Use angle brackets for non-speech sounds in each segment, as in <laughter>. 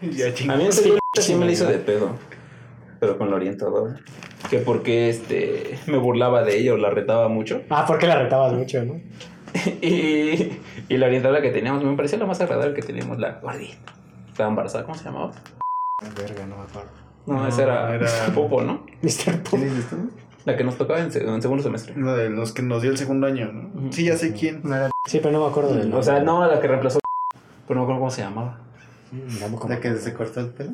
<laughs> Ya A mí película sí me la hizo de pedo. Pero con la orientadora. Que porque este me burlaba de ella o la retaba mucho. Ah, porque la retabas mucho, ¿no? <laughs> Y, y la orientadora que teníamos me parecía la más agradable que teníamos, la gordita. Estaba embarazada, ¿cómo se llamaba? Verga, no me acuerdo. No, No, esa era, era- <laughs> Popo, ¿no? Mr. Pop. ¿Quién es esto? La que nos tocaba en, se- en segundo semestre. Uno de los que nos dio el segundo año, ¿no? Sí, ya sé quién. No era Sí, pero no me acuerdo del O sea, no la que reemplazó. Pero no me acuerdo cómo se llamaba. Mm, Tampoco la que se cortó el pelo.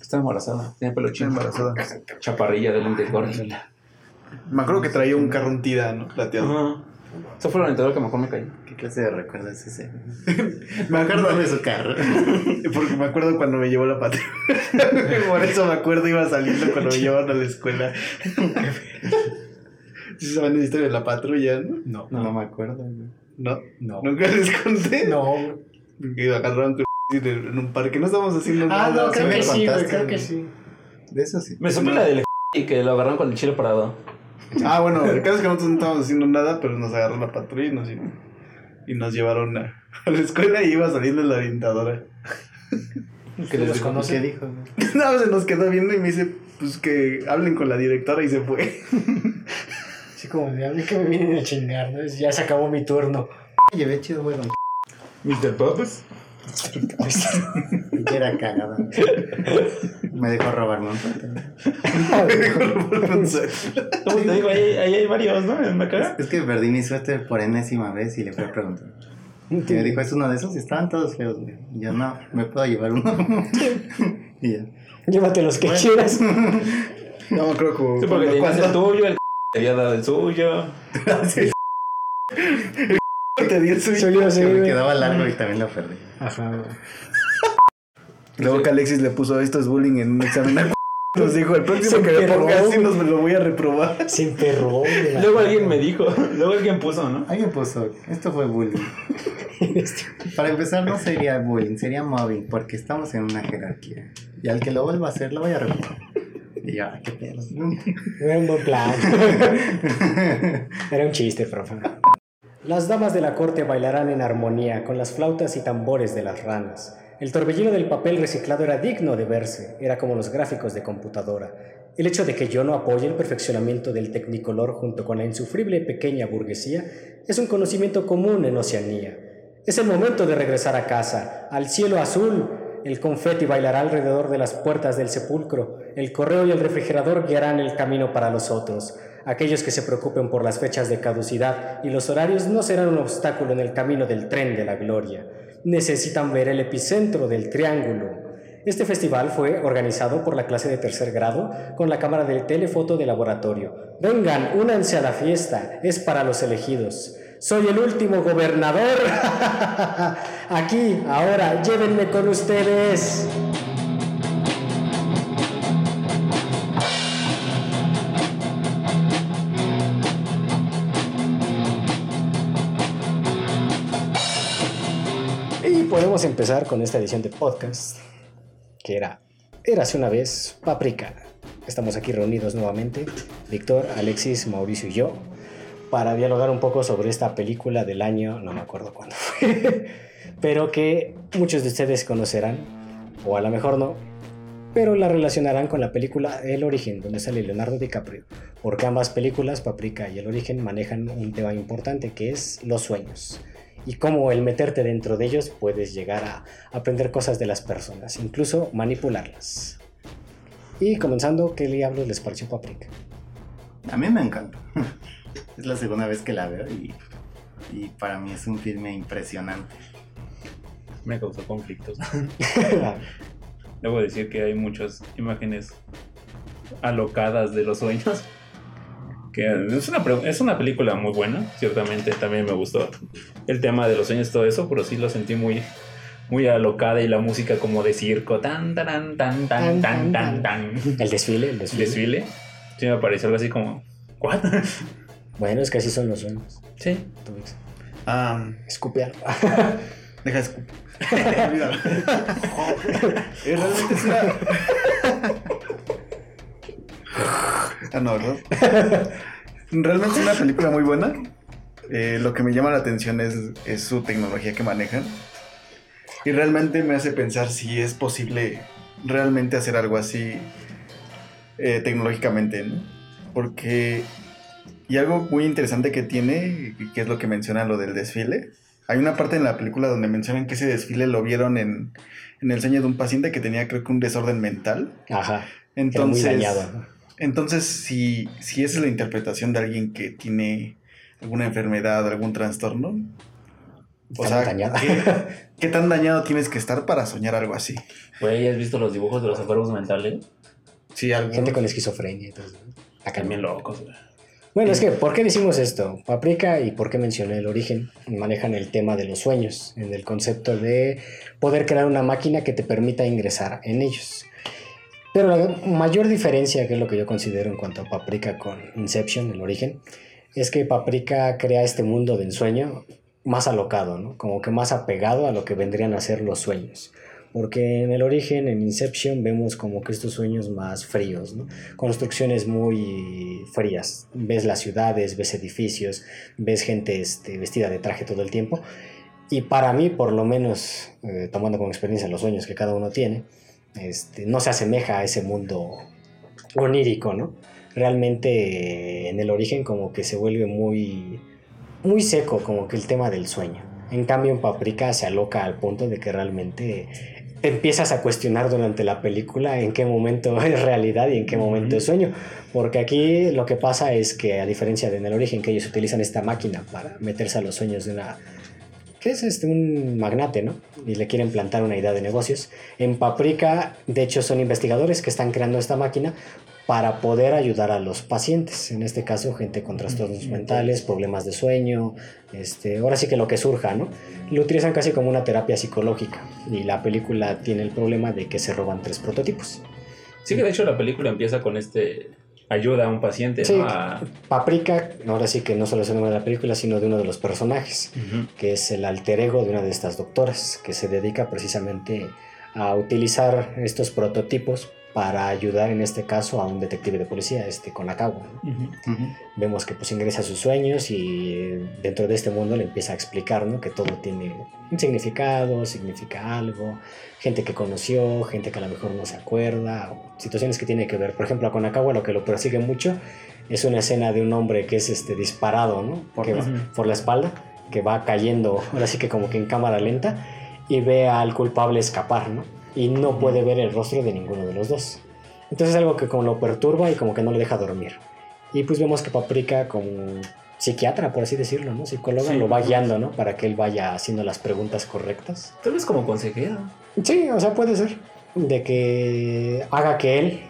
Estaba embarazada. Tenía pelo chino. embarazada. Chaparrilla de lente gordita. Me acuerdo que traía un carro un tida, ¿no? Plateado. Ajá. Esa fue la orientadora que mejor me cayó. ¿Qué clase de recuerdo es ese? <laughs> me acuerdo <laughs> de su carro. <laughs> Porque me acuerdo cuando me llevó la patrulla. Por eso me acuerdo iba saliendo cuando me llevaban a la escuela. ¿Sí saben la historia de la patrulla, no? No, No, me acuerdo. güey. ¿No? no. ¿Nunca les conté? No. Que agarraron en un parque. No estábamos haciendo Ah, nada. no, creo me que sí, güey, creo que sí. De eso sí. Me supe la del <laughs> y que lo agarraron con el chile parado. Ah, bueno, el caso es que nosotros no estábamos haciendo nada, pero nos agarró la patrulla y nos, y nos llevaron a, a la escuela y iba saliendo la orientadora. Que les los dijo, conoce? ¿Qué dijo? güey? <laughs> No, se nos quedó viendo y me dice, pues que hablen con la directora y se fue. <laughs> Sí, como me hablen que me vienen a chingar, ¿no? Ya se acabó mi turno. Llevé chido, güey. don Mr. Poppes. Era cagada. Me dejó robarme un pato. ¿Cómo te digo? Ahí, ahí hay varios, ¿no? En Macara. Es que perdí mi suéter por enésima vez y le fui a preguntar. Y me dijo, ¿es uno de esos? Y estaban todos feos, güey. Y yo, no, me puedo llevar uno. <laughs> y ya. Llévate los que quieras. <laughs> No, creo que Sí, porque tenías el cuando tuyo, el te había dado el suyo. <laughs> te di el suyo. Sí, Que me quedaba largo y también lo perdí. Ajá, güey. Luego que Alexis le puso esto es bullying en un examen. <laughs> Nos dijo, el próximo Se que me emperró, ponga así nos lo voy a reprobar. Se emperró, güey. <laughs> Luego alguien me dijo, luego alguien puso, ¿no? Alguien puso, esto fue bullying. <laughs> Para empezar, no sería bullying, sería mobbing, porque estamos en una jerarquía. Y al que lo vuelva a hacer, lo voy a reprobar. Y yo, "Ah, qué pedo. Era un buen plan. Era un chiste, profe. Las damas de la corte bailarán en armonía con las flautas y tambores de las ranas. El torbellino del papel reciclado era digno de verse, era como los gráficos de computadora. El hecho de que yo no apoye el perfeccionamiento del tecnicolor junto con la insufrible pequeña burguesía es un conocimiento común en Oceanía. Es el momento de regresar a casa, al cielo azul. El confeti bailará alrededor de las puertas del sepulcro. El correo y el refrigerador guiarán el camino para los otros. Aquellos que se preocupen por las fechas de caducidad y los horarios no serán un obstáculo en el camino del tren de la gloria. Necesitan ver el epicentro del triángulo. Este festival fue organizado por la clase de tercer grado con la cámara de telefoto de laboratorio. Vengan, únanse a la fiesta, es para los elegidos. Soy el último gobernador. <laughs> Aquí, ahora, llévenme con ustedes. Podemos empezar con esta edición de podcast, que era Érase una vez Paprika. Estamos aquí reunidos nuevamente, Víctor, Alexis, Mauricio y yo, para dialogar un poco sobre esta película del año, no me acuerdo cuándo fue, <laughs> pero que muchos de ustedes conocerán, o a lo mejor no, pero la relacionarán con la película El Origen, donde sale Leonardo DiCaprio, porque ambas películas, Paprika y El Origen, manejan un tema importante que es los sueños y cómo el meterte dentro de ellos puedes llegar a aprender cosas de las personas, incluso manipularlas. Y comenzando, ¿qué diablos les pareció Paprika? A mí me encanta. <laughs> Es la segunda vez que la veo y, y para mí es un filme impresionante. Me causó conflictos. <laughs> Debo decir que hay muchas imágenes alocadas de los sueños. Que es una, es una película muy buena, ciertamente también me gustó el tema de los sueños, todo eso, pero sí lo sentí muy, muy alocada y la música como de circo, tan, tan, tan, tan, tan, tan, tan, El desfile, el desfile. desfile. Sí me pareció algo así como, ¿what? <laughs> Bueno, es que así son los sueños. Sí. Entonces, Ah, escupear. <laughs> deja de escupir. <laughs> Realmente es una. Ah, no, ¿verdad? Realmente es una película muy buena. Eh, lo que me llama la atención es, es su tecnología que manejan. Y realmente me hace pensar si es posible realmente hacer algo así eh, tecnológicamente, ¿no? Porque... Y algo muy interesante que tiene, que es lo que menciona lo del desfile. Hay una parte en la película donde mencionan que ese desfile lo vieron en, en el sueño de un paciente que tenía creo que un desorden mental. Ajá. Entonces, Era muy dañado. Entonces si, si esa es la interpretación de alguien que tiene alguna enfermedad, algún trastorno, o Está sea, dañado. ¿qué, qué tan dañado tienes que estar para soñar algo así? Güey, ¿has visto los dibujos de los enfermos mentales? Sí, algo. Gente con esquizofrenia y todo eso. ¿no? Acá También locos, güey. Bueno, es que, ¿por qué decimos esto? Paprika y por qué mencioné el origen manejan el tema de los sueños, en el concepto de poder crear una máquina que te permita ingresar en ellos. Pero la mayor diferencia, que es lo que yo considero en cuanto a Paprika con Inception, el origen, es que Paprika crea este mundo de ensueño más alocado, ¿no? Como que más apegado a lo que vendrían a ser los sueños. Porque en el origen, en Inception, vemos como que estos sueños más fríos. Construcciones muy frías. Ves las ciudades, ves edificios, ves gente este, vestida de traje todo el tiempo. Y para mí, por lo menos, eh, tomando como experiencia los sueños que cada uno tiene, este, no se asemeja a ese mundo onírico, ¿no? Realmente eh, en el origen como que se vuelve muy, muy seco, como que el tema del sueño. En cambio en Paprika se aloca al punto de que realmente te empiezas a cuestionar durante la película en qué momento <laughs> es realidad y en qué momento es sueño. Porque aquí lo que pasa es que a diferencia de en el origen que ellos utilizan esta máquina para meterse a los sueños de una que es este, un magnate, ¿no? Y le quieren plantar una idea de negocios. En Paprika, de hecho, son investigadores que están creando esta máquina para poder ayudar a los pacientes, en este caso gente con trastornos mentales, problemas de sueño, este, ahora sí que lo que surja, ¿no? Lo utilizan casi como una terapia psicológica y la película tiene el problema de que se roban tres prototipos. Sí que de hecho la película empieza con este ayuda a un paciente, Sí. ¿no? A- Paprika, ahora sí que no solo es el nombre de la película, sino de uno de los personajes. Que es el alter ego de una de estas doctoras, que se dedica precisamente a utilizar estos prototipos para ayudar en este caso a un detective de policía, este Konakawa. ¿no? Ujú. Ujú. Vemos que pues ingresa a sus sueños y eh, dentro de este mundo le empieza a explicar ¿no? que todo tiene un significado, significa algo, gente que conoció, gente que a lo mejor no se acuerda, o situaciones que tiene que ver. Por ejemplo, a Konakawa lo que lo persigue mucho es una escena de un hombre que es este disparado ¿no? Por- Que va- Ujú. por la espalda, que va cayendo, ahora sí que como que en cámara lenta, y ve al culpable escapar, ¿no? Y no puede ver el rostro de ninguno de los dos. Entonces es algo que como lo perturba y como que no le deja dormir. Y pues vemos que Paprika como psiquiatra, por así decirlo, ¿no? Psicóloga, Sí. lo va guiando, ¿no? Para que él vaya haciendo las preguntas correctas. Tal vez como consejero. Sí, o sea, puede ser. De que haga que él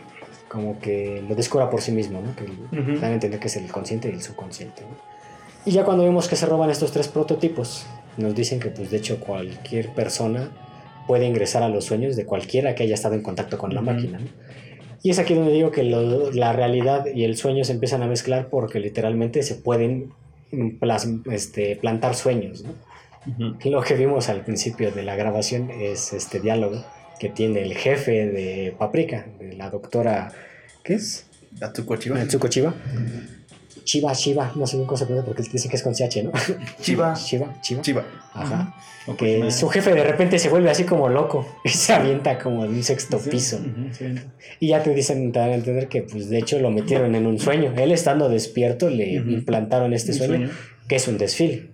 como que lo descubra por sí mismo, ¿no? Que Ujú. dan a entender que es el consciente y el subconsciente. ¿no? Y ya cuando vemos que se roban estos tres prototipos, nos dicen que pues de hecho cualquier persona puede ingresar a los sueños de cualquiera que haya estado en contacto con la máquina. ¿no? Y es aquí donde digo que lo- la realidad y el sueño se empiezan a mezclar porque literalmente se pueden plas- este, plantar sueños. ¿no? Ujú. Lo que vimos al principio de la grabación es este diálogo que tiene el jefe de Paprika, de la doctora, ¿qué es? Atsuko Chiba. Natsuko Chiba. Chiba, Chiba, no sé bien cómo se pronuncia porque dice que es con CH, ¿no? Chiba. <laughs> Chiba, Chiba. Chiba. Ajá. O Que su jefe de repente se vuelve así como loco y se avienta como de un sexto sí. piso. Ujú, sí. Y ya te dicen, te dan a entender que pues de hecho lo metieron en un sueño. Él estando despierto le Ujú. implantaron este sueño, sueño. que es un desfile.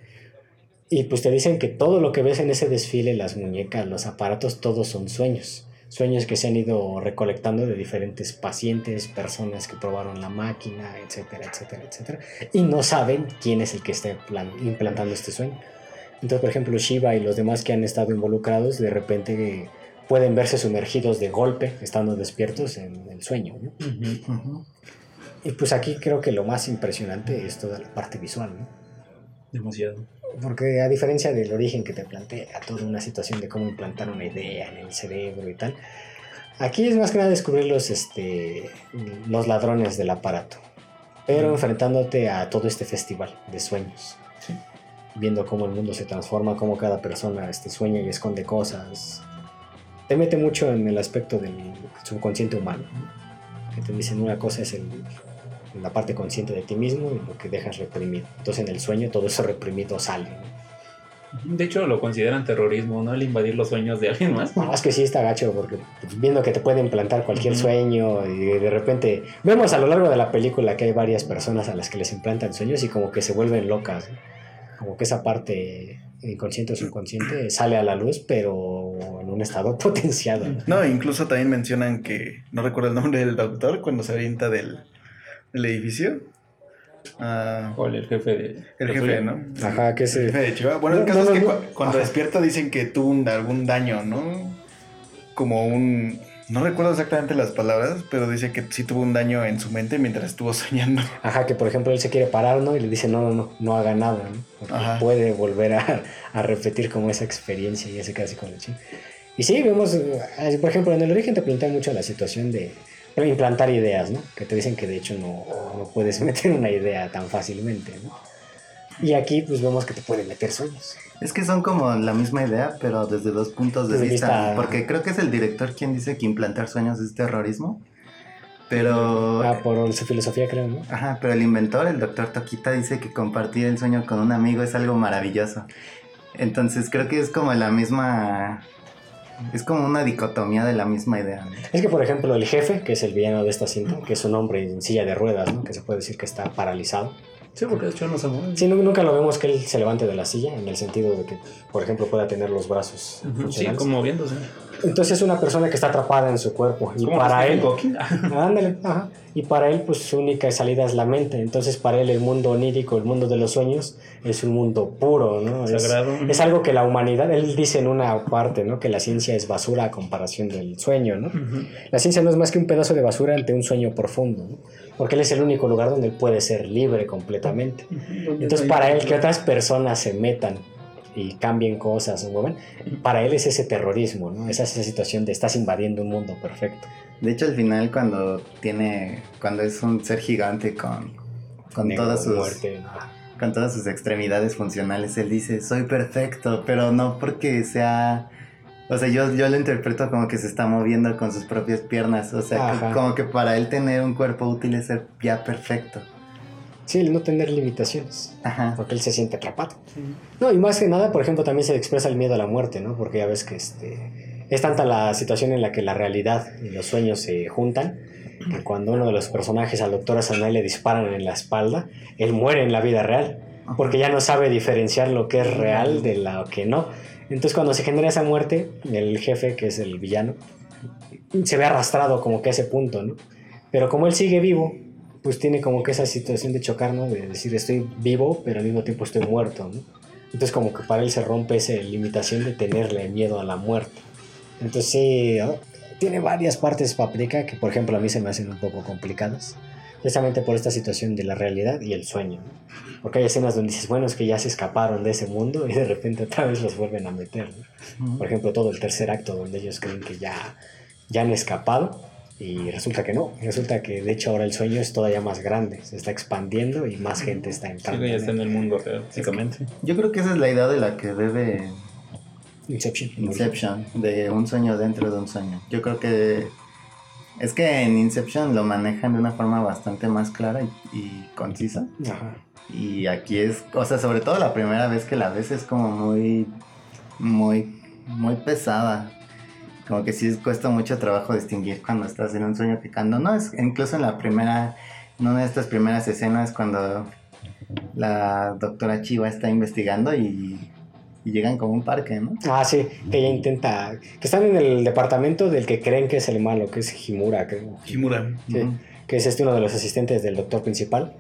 Y pues te dicen que todo lo que ves en ese desfile, las muñecas, los aparatos, todos son sueños. Sueños que se han ido recolectando de diferentes pacientes, personas que probaron la máquina, etcétera, etcétera, etcétera. Y no saben quién es el que está plan- implantando este sueño. Entonces, por ejemplo, Shiva y los demás que han estado involucrados, de repente pueden verse sumergidos de golpe, estando despiertos en el sueño. Y pues aquí creo que lo más impresionante es toda la parte visual, ¿no? Demasiado. Porque a diferencia del origen que te plantea toda una situación de cómo implantar una idea en el cerebro y tal, aquí es más que nada descubrir los, este, los ladrones del aparato, pero enfrentándote a todo este festival de sueños, Sí. viendo cómo el mundo se transforma, cómo cada persona este, sueña y esconde cosas. Te mete mucho en el aspecto del subconsciente humano, ¿no? que te dicen una cosa es el, la parte consciente de ti mismo y lo que dejas reprimido. Entonces en el sueño todo eso reprimido sale. ¿no? De hecho, lo consideran terrorismo, ¿no? El invadir los sueños de alguien más. No, es que sí está gacho, porque viendo que te puede implantar cualquier sueño y de repente vemos a lo largo de la película que hay varias personas a las que les implantan sueños y como que se vuelven locas. ¿no? Como que esa parte inconsciente o subconsciente sale a la luz, pero en un estado <laughs> potenciado. ¿no? No, incluso también mencionan que, no recuerdo el nombre del doctor, cuando se avienta del, del edificio. Ah, O el jefe de. el jefe. ¿no? Ajá, que El se... jefe de Chihuahua. Bueno, el caso no, es que no, cu- no. cuando Ajá. despierta dicen que tuvo un- algún daño, ¿no? Como un... No recuerdo exactamente las palabras, pero dice que sí tuvo un daño en su mente mientras estuvo <laughs> soñando. Ajá, que por ejemplo él se quiere parar, ¿no? Y le dice, no, no, no, no haga nada, ¿no? Porque Ajá. puede volver a, a repetir como esa experiencia y ese casi con la ching. Y sí, vemos, eh, por ejemplo, en el origen te plantea mucho la situación de implantar ideas, ¿no? Que te dicen que de hecho no, no puedes <laughs> meter una idea tan fácilmente, ¿no? Y aquí pues vemos que te puede meter sueños. Es que son como la misma idea, pero desde dos puntos de Desde vista. vista- Porque creo que es el director quien dice que implantar sueños es terrorismo. Pero. Ah, por su filosofía creo, ¿no? Ajá, pero el inventor, el doctor Toquita, dice que compartir el sueño con un amigo es algo maravilloso. Entonces creo que es como la misma. Es como una dicotomía de la misma idea. Es que, por ejemplo, el jefe, que es el villano de esta cinta, que es un hombre en silla de ruedas, ¿no? Que se puede decir que está paralizado. Sí, porque de hecho no se mueve. Sí, nu- nunca lo vemos que él se levante de la silla, en el sentido de que, por ejemplo, pueda tener los brazos Sí, como moviéndose. Entonces es una persona que está atrapada en su cuerpo. Y para él... <laughs> Ándale, ajá. Y para él, pues su única salida es la mente. Entonces, para él, el mundo onírico, el mundo de los sueños, es un mundo puro, ¿no? Sagrado. Es, algo que la humanidad, él dice en una parte, ¿no? Que la ciencia es basura a comparación del sueño, ¿no? La ciencia no es más que un pedazo de basura ante un sueño profundo, ¿no? Porque él es el único lugar donde él puede ser libre completamente. Entonces, para él, que otras personas se metan y cambien cosas o muevan, para él es ese terrorismo, ¿no? Esa, esa situación de estás invadiendo un mundo perfecto. De hecho, al final, cuando tiene. Cuando es un ser gigante con. Con Negro, todas sus. muerte. con todas sus extremidades funcionales, él dice, soy perfecto, pero no porque sea... O sea, yo, yo lo interpreto como que se está moviendo con sus propias piernas, o sea, Ajá. como que para él tener un cuerpo útil es ser ya perfecto. Sí, el no tener limitaciones, Ajá. porque él se siente atrapado. No, y más que nada, por ejemplo, también se expresa el miedo a la muerte, ¿no? Porque ya ves que este, es tanta la situación en la que la realidad y los sueños se juntan, que cuando uno de los personajes al doctor Asanay le disparan en la espalda, él muere en la vida real, porque ya no sabe diferenciar lo que es real de lo que no. Entonces cuando se genera esa muerte, el jefe, que es el villano, se ve arrastrado como que a ese punto, ¿no? Pero como él sigue vivo, pues tiene como que esa situación de chocar, ¿no? De decir, estoy vivo, pero al mismo tiempo estoy muerto, ¿no? Entonces como que para él se rompe esa limitación de tenerle miedo a la muerte. Entonces sí, ¿no? tiene varias partes Paprika que por ejemplo a mí se me hacen un poco complicadas. Precisamente por esta situación de la realidad y el sueño. ¿no? Porque hay escenas donde dices, bueno, es que ya se escaparon de ese mundo <laughs> y de repente otra vez los vuelven a meter. ¿no? Por ejemplo, todo el tercer acto donde ellos creen que ya, ya han escapado y resulta que no. Resulta que de hecho ahora el sueño es todavía más grande, se está expandiendo y más gente está Sí, entrando. ya en está en el mundo real, básicamente. Yo creo que esa es la idea de la que debe Inception. Inception, de un sueño dentro de un sueño. Yo creo que es que en Inception lo manejan de una forma bastante más clara y, y concisa. Ajá. Y aquí es, o sea, sobre todo la primera vez que la ves es como muy, muy, muy pesada. Como que sí cuesta mucho trabajo distinguir cuando estás en un sueño que cuando no es, incluso en la primera, en una de estas primeras escenas cuando la doctora Chiva está investigando y, y llegan como a un parque, ¿no? Ah, sí, que ella intenta. Que están en el departamento del que creen que es el malo, que es Himura, creo. Himura. Sí, que es este uno de los asistentes del doctor principal.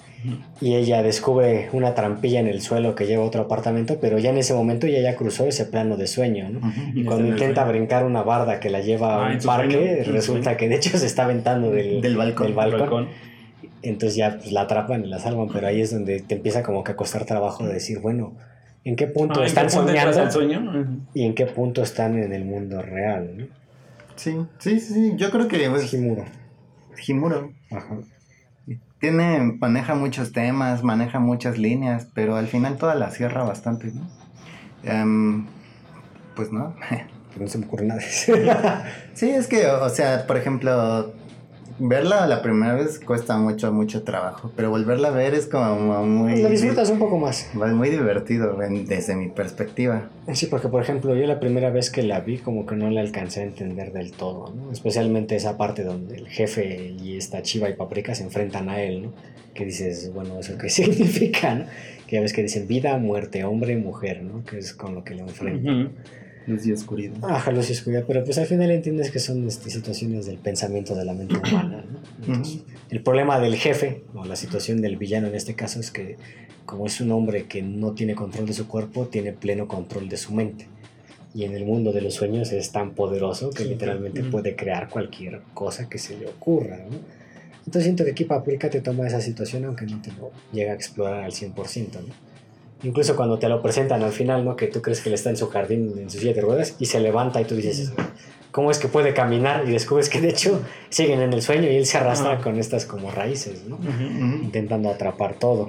Y ella descubre una trampilla en el suelo que lleva a otro apartamento, pero ya en ese momento ella ya cruzó ese plano de sueño, ¿no? Y cuando intenta brincar una barda que la lleva Ah, a un parque, sueño, <laughs> resulta que de hecho se está aventando del, Del balcón. del balcón. Balcón. Entonces ya pues, la atrapan y la salvan, pero ahí es donde te empieza como que a costar trabajo de decir, bueno, ¿en qué punto Ah, ¿en están qué punto entras soñando? sueño? Y en qué punto están en el mundo real, ¿no? Sí, sí, sí, sí. Yo creo que Es pues, Himuro. Himuro Ajá. tiene, maneja muchos temas, maneja muchas líneas, pero al final toda la cierra bastante, ¿no? Em, pues no. <laughs> No se me ocurre nada. sí, es que, o sea, por ejemplo, verla la primera vez cuesta mucho, mucho trabajo, pero volverla a ver es como muy... Lo disfrutas un poco más. Es muy divertido en- desde mi perspectiva. Sí, porque por ejemplo, yo la primera vez que la vi como que no la alcancé a entender del todo, ¿no? Especialmente esa parte donde el jefe y esta chiva y paprika se enfrentan a él, ¿no? Que dices, bueno, ¿eso qué <laughs> significa, no? Que ya ves que dicen vida, muerte, hombre y mujer, ¿no? Que es con lo que lo enfrentan. Luz y oscuridad. Ajá, luz y oscuridad, pero pues al final entiendes que son este, situaciones del pensamiento de la mente humana, ¿no? Entonces, El problema del jefe, o la situación del villano en este caso, es que como es un hombre que no tiene control de su cuerpo, tiene pleno control de su mente. Y en el mundo de los sueños es tan poderoso que Sí, literalmente ujú. puede crear cualquier cosa que se le ocurra, ¿no? Entonces siento que aquí Paprika te toma esa situación aunque no te lo llega a explorar al 100%, ¿no? Incluso cuando te lo presentan al final, ¿no? Que tú crees que él está en su jardín, en su silla de ruedas, y se levanta y tú dices, ¿cómo es que puede caminar? Y descubres que de hecho siguen en el sueño y él se arrastra Ajá. con estas como raíces, ¿no? Intentando atrapar todo.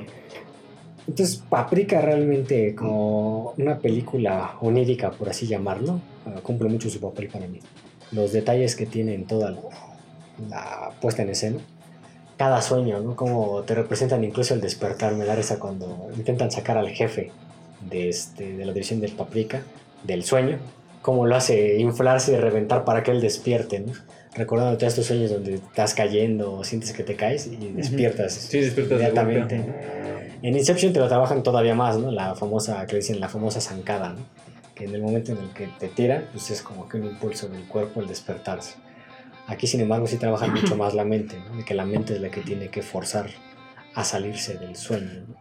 Entonces, Paprika realmente como una película onírica, por así llamarlo, ah, cumple mucho su papel para mí. Los detalles que tiene en toda la, la puesta en escena. Cada sueño, ¿no? Como te representan incluso el despertar. Me da risa cuando intentan sacar al jefe de, este, de la división del Paprika del sueño. Cómo lo hace inflarse y reventar para que él despierte, ¿no? Recordando todos estos sueños donde estás cayendo o sientes que te caes y despiertas Sí, despiertas de inmediatamente. ¿no? En Inception te lo trabajan todavía más, ¿no? La famosa, que dicen la famosa zancada, ¿no? Que en el momento en el que te tiran, pues es como que un impulso del cuerpo el despertarse. Aquí, sin embargo, sí trabajan mucho <clears throat> más la mente, ¿no? De que la mente es la que tiene que forzar a salirse del sueño, ¿no?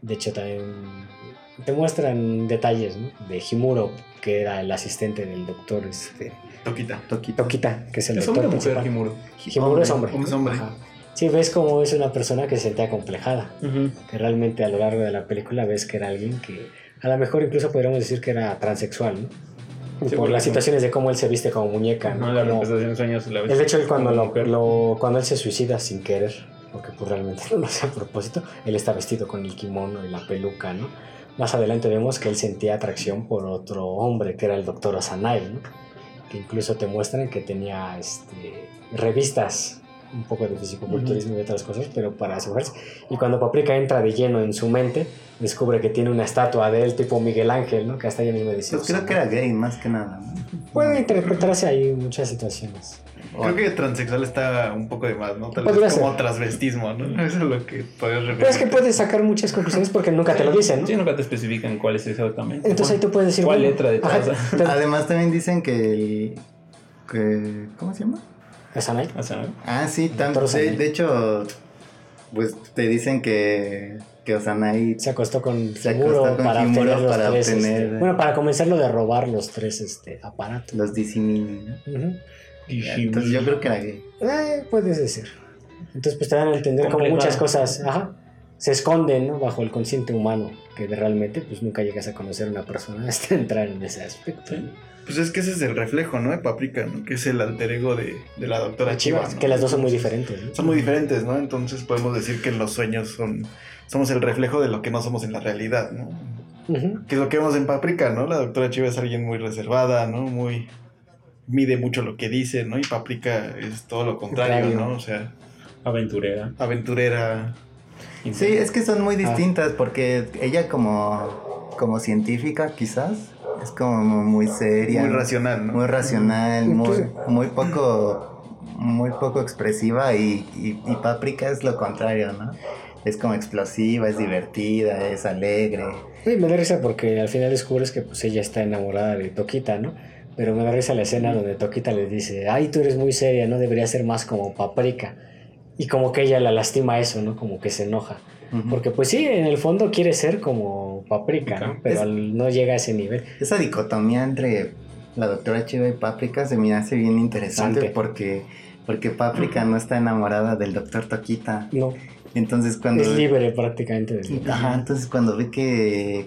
De hecho, también te muestran detalles, ¿no? De Himuro, que era el asistente del doctor este, Toquita. Toquito. Tokita, que es el ¿Es doctor hombre o mujer. Himuro? Himuro es hombre. Es hombre. Ajá. Sí, ves cómo es una persona que se siente acomplejada que realmente a lo largo de la película ves que era alguien que a lo mejor incluso podríamos decir que era transexual, ¿no? Sí, por las situaciones de cómo él se viste como muñeca, ¿no? No, la representación de sueños la el hecho de cuando, lo, lo- cuando él se suicida sin querer, porque pues realmente <laughs> no lo hace a propósito, él está vestido con el kimono y la peluca, ¿no? Más adelante vemos que él sentía atracción por otro hombre que era el doctor Osanae, ¿no? Que incluso te muestran que tenía este, revistas un poco de fisicoculturismo y otras cosas, pero para asegurarse. Y cuando Paprika entra de lleno en su mente, descubre que tiene una estatua de él tipo Miguel Ángel, ¿no? Que hasta ella misma dice. Pues creo que era gay más que nada. ¿no? Puede interpretarse ahí muchas situaciones. Creo que transexual está un poco de más, ¿no? Tal Podría vez como ser. transvestismo, ¿no? <laughs> Eso es lo que podrías referir. Pero es que puedes sacar muchas conclusiones porque nunca te lo dicen, ¿no? Sí, nunca te especifican cuál es exactamente. Entonces ahí tú puedes decir. ¿Cuál bueno, letra te- Además también dicen que el... Que, ¿Cómo se llama? Sea, Ah, sí, tam- Doctor de, hecho, pues te dicen que, que Osanai Se acostó con Se acostó con para obtener los para tres. obtener- este, bueno, para comenzarlo de robar los tres este, aparatos. los disimini, ¿no? Ujú. Entonces yo creo que era gay. Eh, puedes decir. Entonces, pues te dan a entender como muchas cosas ajá, se esconden ¿no? bajo el consciente humano, que de realmente pues nunca llegas a conocer a una persona <laughs> hasta entrar en ese aspecto. ¿no? Pues es que ese es el reflejo, ¿no? De Paprika, ¿no? Que es el alter ego de, de la doctora Chiva, ¿no? Que las dos son muy diferentes. ¿no? Son muy diferentes, ¿no? Entonces podemos decir que los sueños son... Somos el reflejo de lo que no somos en la realidad, ¿no? Que es lo que vemos en Paprika, ¿no? La doctora Chiva es alguien muy reservada, ¿no? Muy... Mide mucho lo que dice, ¿no? Y Paprika es todo lo contrario, Contrario. ¿no? O sea, aventurera. aventurera. Sí, es que son Ah. muy distintas porque ella como, como científica quizás es como muy seria. Muy racional, ¿no? Muy racional, muy, muy poco muy poco expresiva y, y, y Paprika es lo contrario, ¿no? Es como explosiva, es divertida, es alegre. Sí, me da risa porque al final descubres que pues ella está enamorada de Toquita, ¿no? Pero me da risa la escena donde Toquita le dice, ay, tú eres muy seria, no debería ser más como Paprika. Y como que ella la lastima eso, ¿no? Como que se enoja. Porque pues sí, en el fondo quiere ser como Paprika, ¿no? Pero Es- al- no llega a ese nivel. Esa dicotomía entre la doctora Chiva y Paprika se me hace bien interesante porque, porque Paprika no está enamorada del doctor Toquita. No, Entonces cuando... es libre prácticamente. de- Ajá, entonces cuando ve que,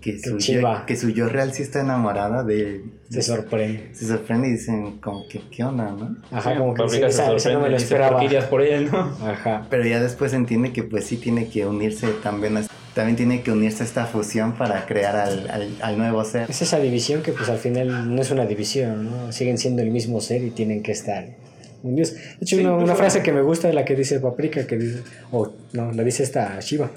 que, su, Chiva. yo, que su yo real sí está enamorada de... Se sorprende. Se sorprende y dicen como que qué onda, ¿no? Ajá, Sí, como que dice, se esa, esa no me lo esperaba. "¿Por él, ¿no? Ajá. Pero ya después entiende que pues sí tiene que unirse también, a- también tiene que unirse a esta fusión para crear al, al, al nuevo ser. Es esa división que pues al final no es una división, ¿no? Siguen siendo el mismo ser y tienen que estar un dios. De hecho, Sí, una, una frase que me gusta es la que dice Paprika, que dice, o no, la dice esta Shiva.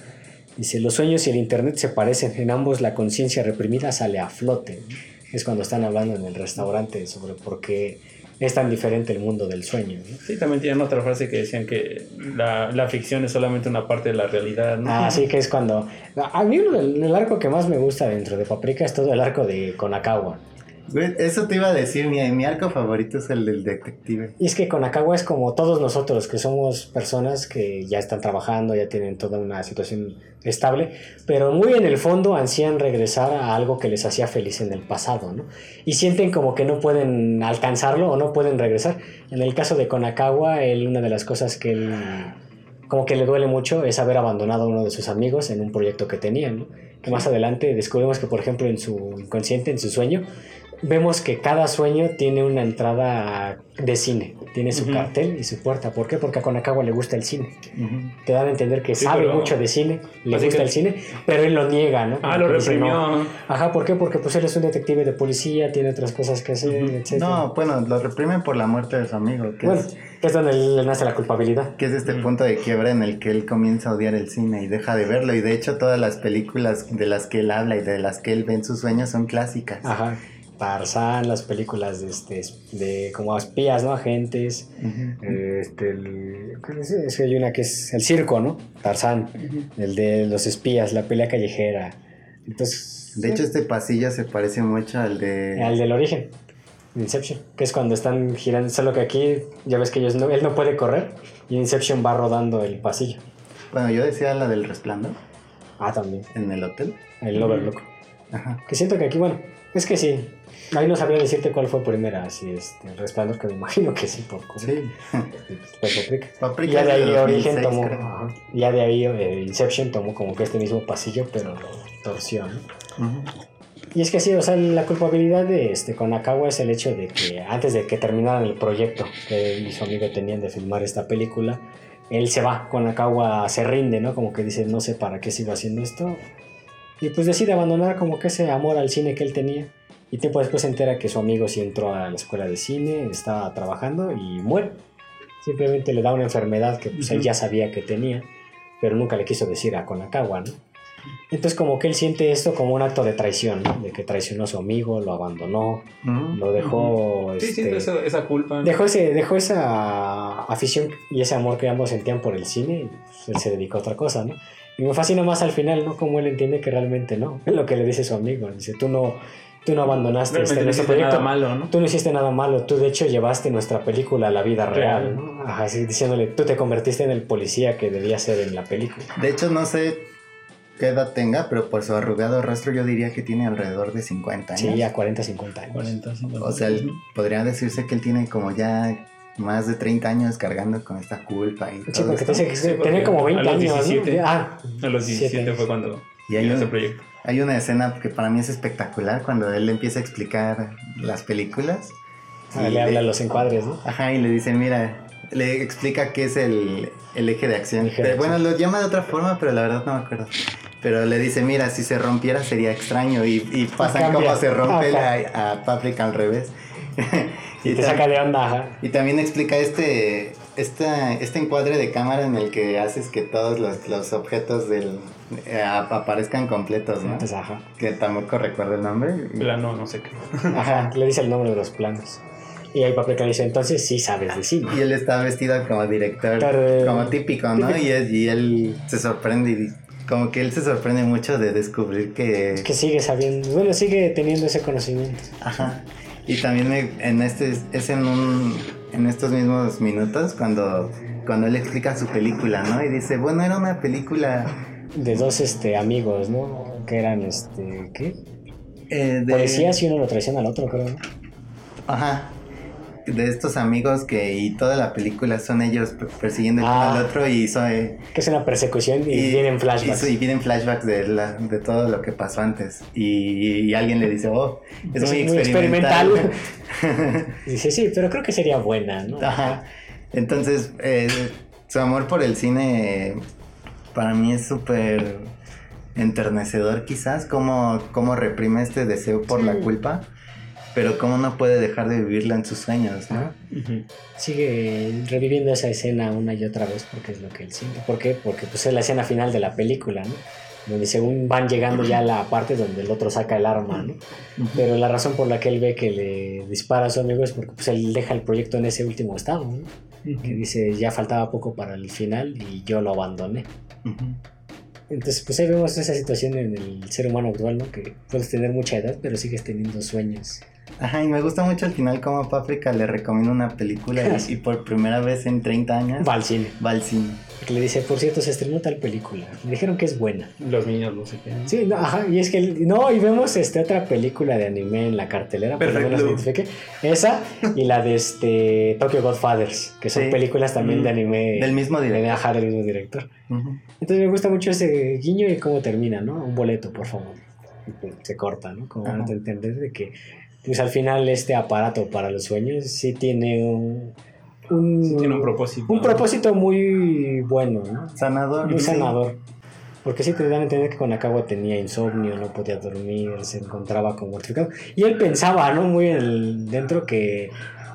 Dice, los sueños y el internet se parecen, en ambos la conciencia reprimida sale a flote. Es cuando están hablando en el restaurante sobre por qué es tan diferente el mundo del sueño. ¿no? Sí, también tienen otra frase que decían que la, la ficción es solamente una parte de la realidad, ¿no? Ah, sí, que es cuando... A mí del- el arco que más me gusta dentro de Paprika es todo el arco de Konakawa. Eso te iba a decir, mi, mi arco favorito es el del detective. Y es que Konakawa es como todos nosotros, que somos personas que ya están trabajando, ya tienen toda una situación estable, pero muy en el fondo ansían regresar a algo que les hacía feliz en el pasado, ¿no? Y sienten como que no pueden alcanzarlo o no pueden regresar. En el caso de Konakawa, él, una de las cosas que él como que le duele mucho es haber abandonado a uno de sus amigos en un proyecto que tenían, ¿no? Que más adelante descubrimos que, por ejemplo, en su inconsciente, en su sueño, vemos que cada sueño tiene una entrada de cine. Tiene su cartel y su puerta. ¿Por qué? Porque a Konakawa le gusta el cine. Te dan a entender que Sí, sabe pero- mucho de cine, le Así gusta que- el cine, pero él lo niega, ¿no? Ah, lo dice, reprimió. "No". Ajá, ¿por qué? Porque pues él es un detective de policía, tiene otras cosas que hacer, Ujú. etcétera. No, bueno, lo reprimen por la muerte de su amigo, que, bueno, es, es donde le nace la culpabilidad. que es este punto de quiebra en el que él comienza a odiar el cine y deja de verlo. Y de hecho todas las películas de las que él habla y de las que él ve en sus sueños son clásicas. Ajá. Tarzán, las películas de, este, de como espías, ¿no? Agentes. Este, el, ¿cuál es? Es que hay una que es el circo, ¿no? Tarzán, el de los espías, la pelea callejera. Entonces, De hecho este pasillo se parece mucho al de... al del origen, Inception, que es cuando están girando, solo que aquí ya ves que ellos no, él no puede correr y Inception va rodando el pasillo. Bueno, yo decía la del resplandor Ah, también, en el hotel. el Overlook. Ajá. Que siento que aquí, bueno, es que sí. Ahí no sabría decirte cuál fue primera, si este, resplandor, que me <laughs> imagino que sí, por Sí. pues, Paprika. Ya de ahí de Origen 2006, tomó, ajá, ya de ahí eh, Inception tomó como que este mismo pasillo, pero lo torció, ¿no? Y es que sí, o sea, la culpabilidad de este Konakawa es el hecho de que antes de que terminaran el proyecto que él y su amigo tenían de filmar esta película, él se va, Konakawa se rinde, ¿no? Como que dice, no sé para qué sigo haciendo esto. Y pues decide abandonar como que ese amor al cine que él tenía. Y tiempo después se entera que su amigo sí entró a la escuela de cine, estaba trabajando y muere. Simplemente le da una enfermedad que pues, él Ujú. ya sabía que tenía, pero nunca le quiso decir a Konakawa, ¿no? Entonces como que él siente esto como un acto de traición, ¿no? de que traicionó a su amigo, lo abandonó, Ujú. lo dejó... Sí, este, siento esa, esa culpa. Dejó, ese, dejó esa afición y ese amor que ambos sentían por el cine y pues, él se dedicó a otra cosa, ¿no? Y me fascina más al final, ¿no? Como él entiende que realmente no. Es <laughs> lo que le dice su amigo. Dice, tú no, tú no abandonaste este, no nuestro hiciste proyecto. nada malo, ¿no? Tú no hiciste nada malo. Tú de hecho llevaste nuestra película a la vida real, Real. ¿no? Ajá, así diciéndole, tú te convertiste en el policía que debía ser en la película. De hecho, no sé qué edad tenga, pero por su arrugado rostro yo diría que tiene alrededor de 50 años. Sí, a 40, 50 años. 40, 50. O sea, él- podría decirse que él tiene como ya más de 30 años cargando con esta culpa y Sí, todo porque esto. Sí, porque tenía como 20 a los años, 17. ¿no? Ah, A los 17 17 fue cuando Y hay ese proyecto. Hay una escena que para mí es espectacular cuando él empieza a explicar las películas. ah, Y le habla a los encuadres, ¿no? Ajá, y le dice, mira, le explica qué es el, el eje de acción. Eje de Pero, bueno, lo llama de otra forma, pero la verdad no me acuerdo. Pero le dice, mira, si se rompiera sería extraño. Y, y pasan cómo se rompe la, a Paprika al revés. <laughs> Y te saca de onda, ajá. y también explica este, esta, este encuadre de cámara en el que haces que todos los, los objetos del, eh, ap- aparezcan completos, ¿no? Entonces, ajá. Que tampoco recuerdo el nombre. Plano, no sé qué. Ajá, le dice el nombre de los planos. Y ahí Paprika le dice, entonces sí sabes de cine. Y él está vestido como director, Pero- como típico, ¿no? Y, es- y él se sorprende, y como que él se sorprende mucho de descubrir que... Que sigue sabiendo, bueno, sigue teniendo ese conocimiento. Ajá. Y también me- en este, es en un, en estos mismos minutos cuando, cuando él explica su película, ¿no? Y dice, bueno, era una película De dos este, amigos, ¿no? Que eran, este, ¿qué? eh, de... Policías y uno lo traiciona al otro, creo. Ajá. De estos amigos que y toda la película son ellos per- persiguiendo el uno Ah. al otro y son... eh, Que es una persecución y, vienen flashbacks. Y, y vienen flashbacks de, la- de todo lo que pasó antes. Y, y alguien le dice, oh, es Es muy, muy experimental. <laughs> Dice, sí, pero creo que sería buena, ¿no? Ajá. Entonces, eh, su amor por el cine para mí es súper enternecedor quizás, cómo, cómo reprime este deseo por la culpa. Pero cómo no puede dejar de vivirla en sus sueños, ¿no? Sigue reviviendo esa escena una y otra vez porque es lo que él siente. ¿Por qué? Porque pues es la escena final de la película, ¿no? Donde según van llegando ya a la parte donde el otro saca el arma, ¿no? Pero la razón por la que él ve que le dispara a su amigo es porque pues él deja el proyecto en ese último estado, ¿no? Que dice ya faltaba poco para el final y yo lo abandoné. Entonces, pues ahí vemos esa situación en el ser humano actual, ¿no? Que puedes tener mucha edad, pero sigues teniendo sueños. Ajá, y me gusta mucho al final como Paprika le recomienda una película y, <laughs> y por primera vez en 30 años Va al cine. va al cine. Que le dice, por cierto, se estrenó tal película. Me dijeron que es buena. Los niños no sé qué. Sí, no, ajá, y es que, no, y vemos este, otra película de anime en la cartelera, por lo menos identifique. Esa y la de este Tokyo Godfathers, que son Sí. películas también Mm. de anime. Del mismo de director. ajá, del mismo director. Entonces me gusta mucho ese guiño y cómo termina, ¿no? Un boleto, por favor. Se corta, ¿no? Como van a Ajá. entender de que, pues al final este aparato para los sueños sí tiene un... un Tiene un propósito. un propósito muy bueno, ¿no? Sanador. Muy sí. sanador. Porque sí te dan a entender que Konakawa tenía insomnio, no podía dormir, se encontraba como mortificado. Y él pensaba, ¿no? Muy el- dentro que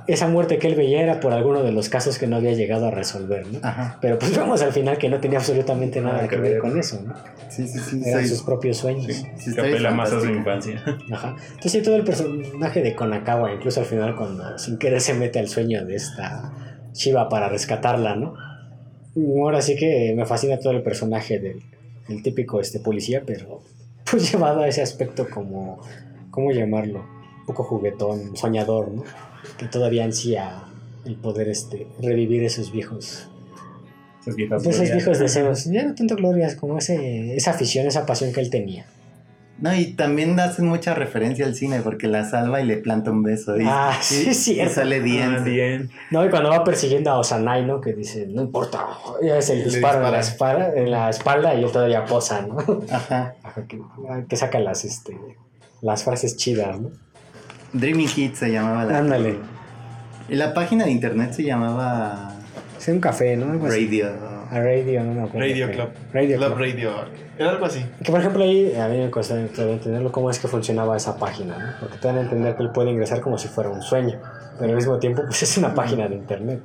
esa muerte que él veía era por alguno de los casos que no había llegado a resolver, ¿no? Ajá. Pero pues vemos al final que no tenía absolutamente nada Nada que que ver ver. con eso, ¿no? Sí, sí, sí. Eran sus propios sueños. Sí, que apela más a su infancia. Ajá. Entonces sí, todo el personaje de Konakawa, incluso al final cuando sin querer se mete al sueño de esta Shiva para rescatarla, ¿no? Ahora sí que me fascina todo el personaje del, del típico este, policía, pero pues <laughs> llevado a ese aspecto como, ¿cómo llamarlo? Poco juguetón, soñador, ¿no? Que todavía ansía el poder este, revivir esos viejos, esos viejos <laughs> deseos. Ya no tanto glorias como ese, esa afición, esa pasión que él tenía. No, y también hacen mucha referencia al cine porque la salva y le planta un beso. Y, Ah, sí, sí, y sale Ah, bien. No, y cuando va persiguiendo a Osanai, ¿no? Que dice, no importa, ya se le dispara en la, espalda, en la espalda y él todavía posa, ¿no? Ajá. Ajá, que, que saca las, este, las frases chidas, ¿no? Dreamy Hit se llamaba la. Ándale. Y la página de internet se llamaba Es un café, ¿no? Algo así. Radio. A radio, no me acuerdo. Radio. Club. Radio Club Club. Radio. Era algo así. Que por ejemplo ahí a mí me costó entenderlo cómo es que funcionaba esa página, ¿no? Porque te dan a entender que él puede ingresar como si fuera un sueño, pero al mismo tiempo pues es una página de internet.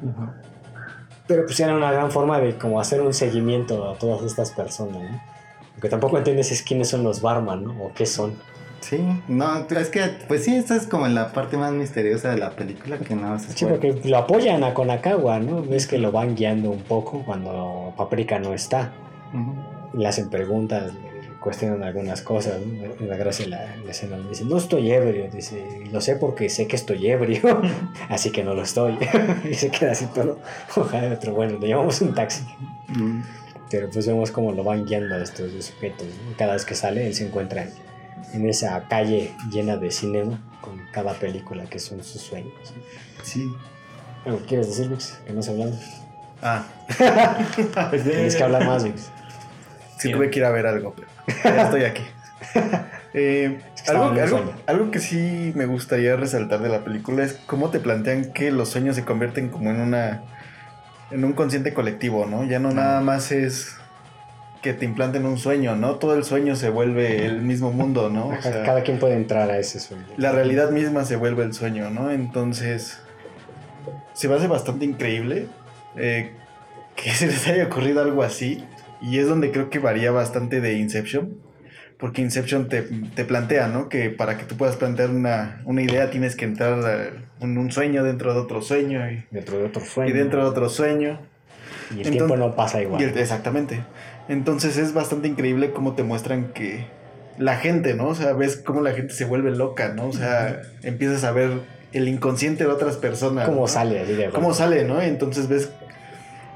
Pero pues era una gran forma de como hacer un seguimiento a todas estas personas, ¿no? Porque tampoco entiendes es quiénes son los barman, ¿no? O qué son. Sí, no, es que, pues sí, esta es como la parte más misteriosa de la película que no se Sí, porque lo apoyan a Konakawa, ¿no? Ves que lo van guiando un poco cuando Paprika no está. Le hacen preguntas, le cuestionan algunas cosas, ¿no? Da gracia la, la escena donde dice, no estoy ebrio, dice, "y lo sé porque sé que estoy ebrio, <laughs> así que no lo estoy. <laughs> y se queda así todo, ojalá otro, bueno, le llamamos un taxi. Pero pues vemos cómo lo van guiando a estos sujetos. Cada vez que sale, él se encuentra en, esa calle llena de cinema con cada película que son sus sueños. Sí. ¿Algo quieres decir, Vix? Que no se hablado. Ah, <laughs> Tienes que hablar más, Vix. sí tuve que ir a ver algo, pero ya estoy aquí. <laughs> Eh, algo, algo- algo que sí me gustaría resaltar de la película es cómo te plantean que los sueños se convierten como en una en un consciente colectivo, ¿no? Ya no nada más es que te implanten un sueño, ¿no? Todo el sueño se vuelve el mismo mundo, ¿no? O Ajá, sea, Cada quien puede entrar a ese sueño. la realidad misma se vuelve el sueño, ¿no? Entonces, se me hace bastante increíble eh, que <laughs> se les haya ocurrido algo así. Y es donde creo que varía bastante de Inception. Porque Inception te, te plantea, ¿no? Que para que tú puedas plantear una, una idea tienes que entrar en un sueño dentro de otro sueño y, Dentro de otro sueño. y dentro de otro sueño. Y el Entonces- tiempo no pasa igual. El- exactamente. Entonces es bastante increíble cómo te muestran que la gente, ¿no? O sea, ves cómo la gente se vuelve loca, ¿no? O sea, empiezas a ver el inconsciente de otras personas. ¿Cómo ¿no? sale de ¿Cómo sale, no? Y entonces ves,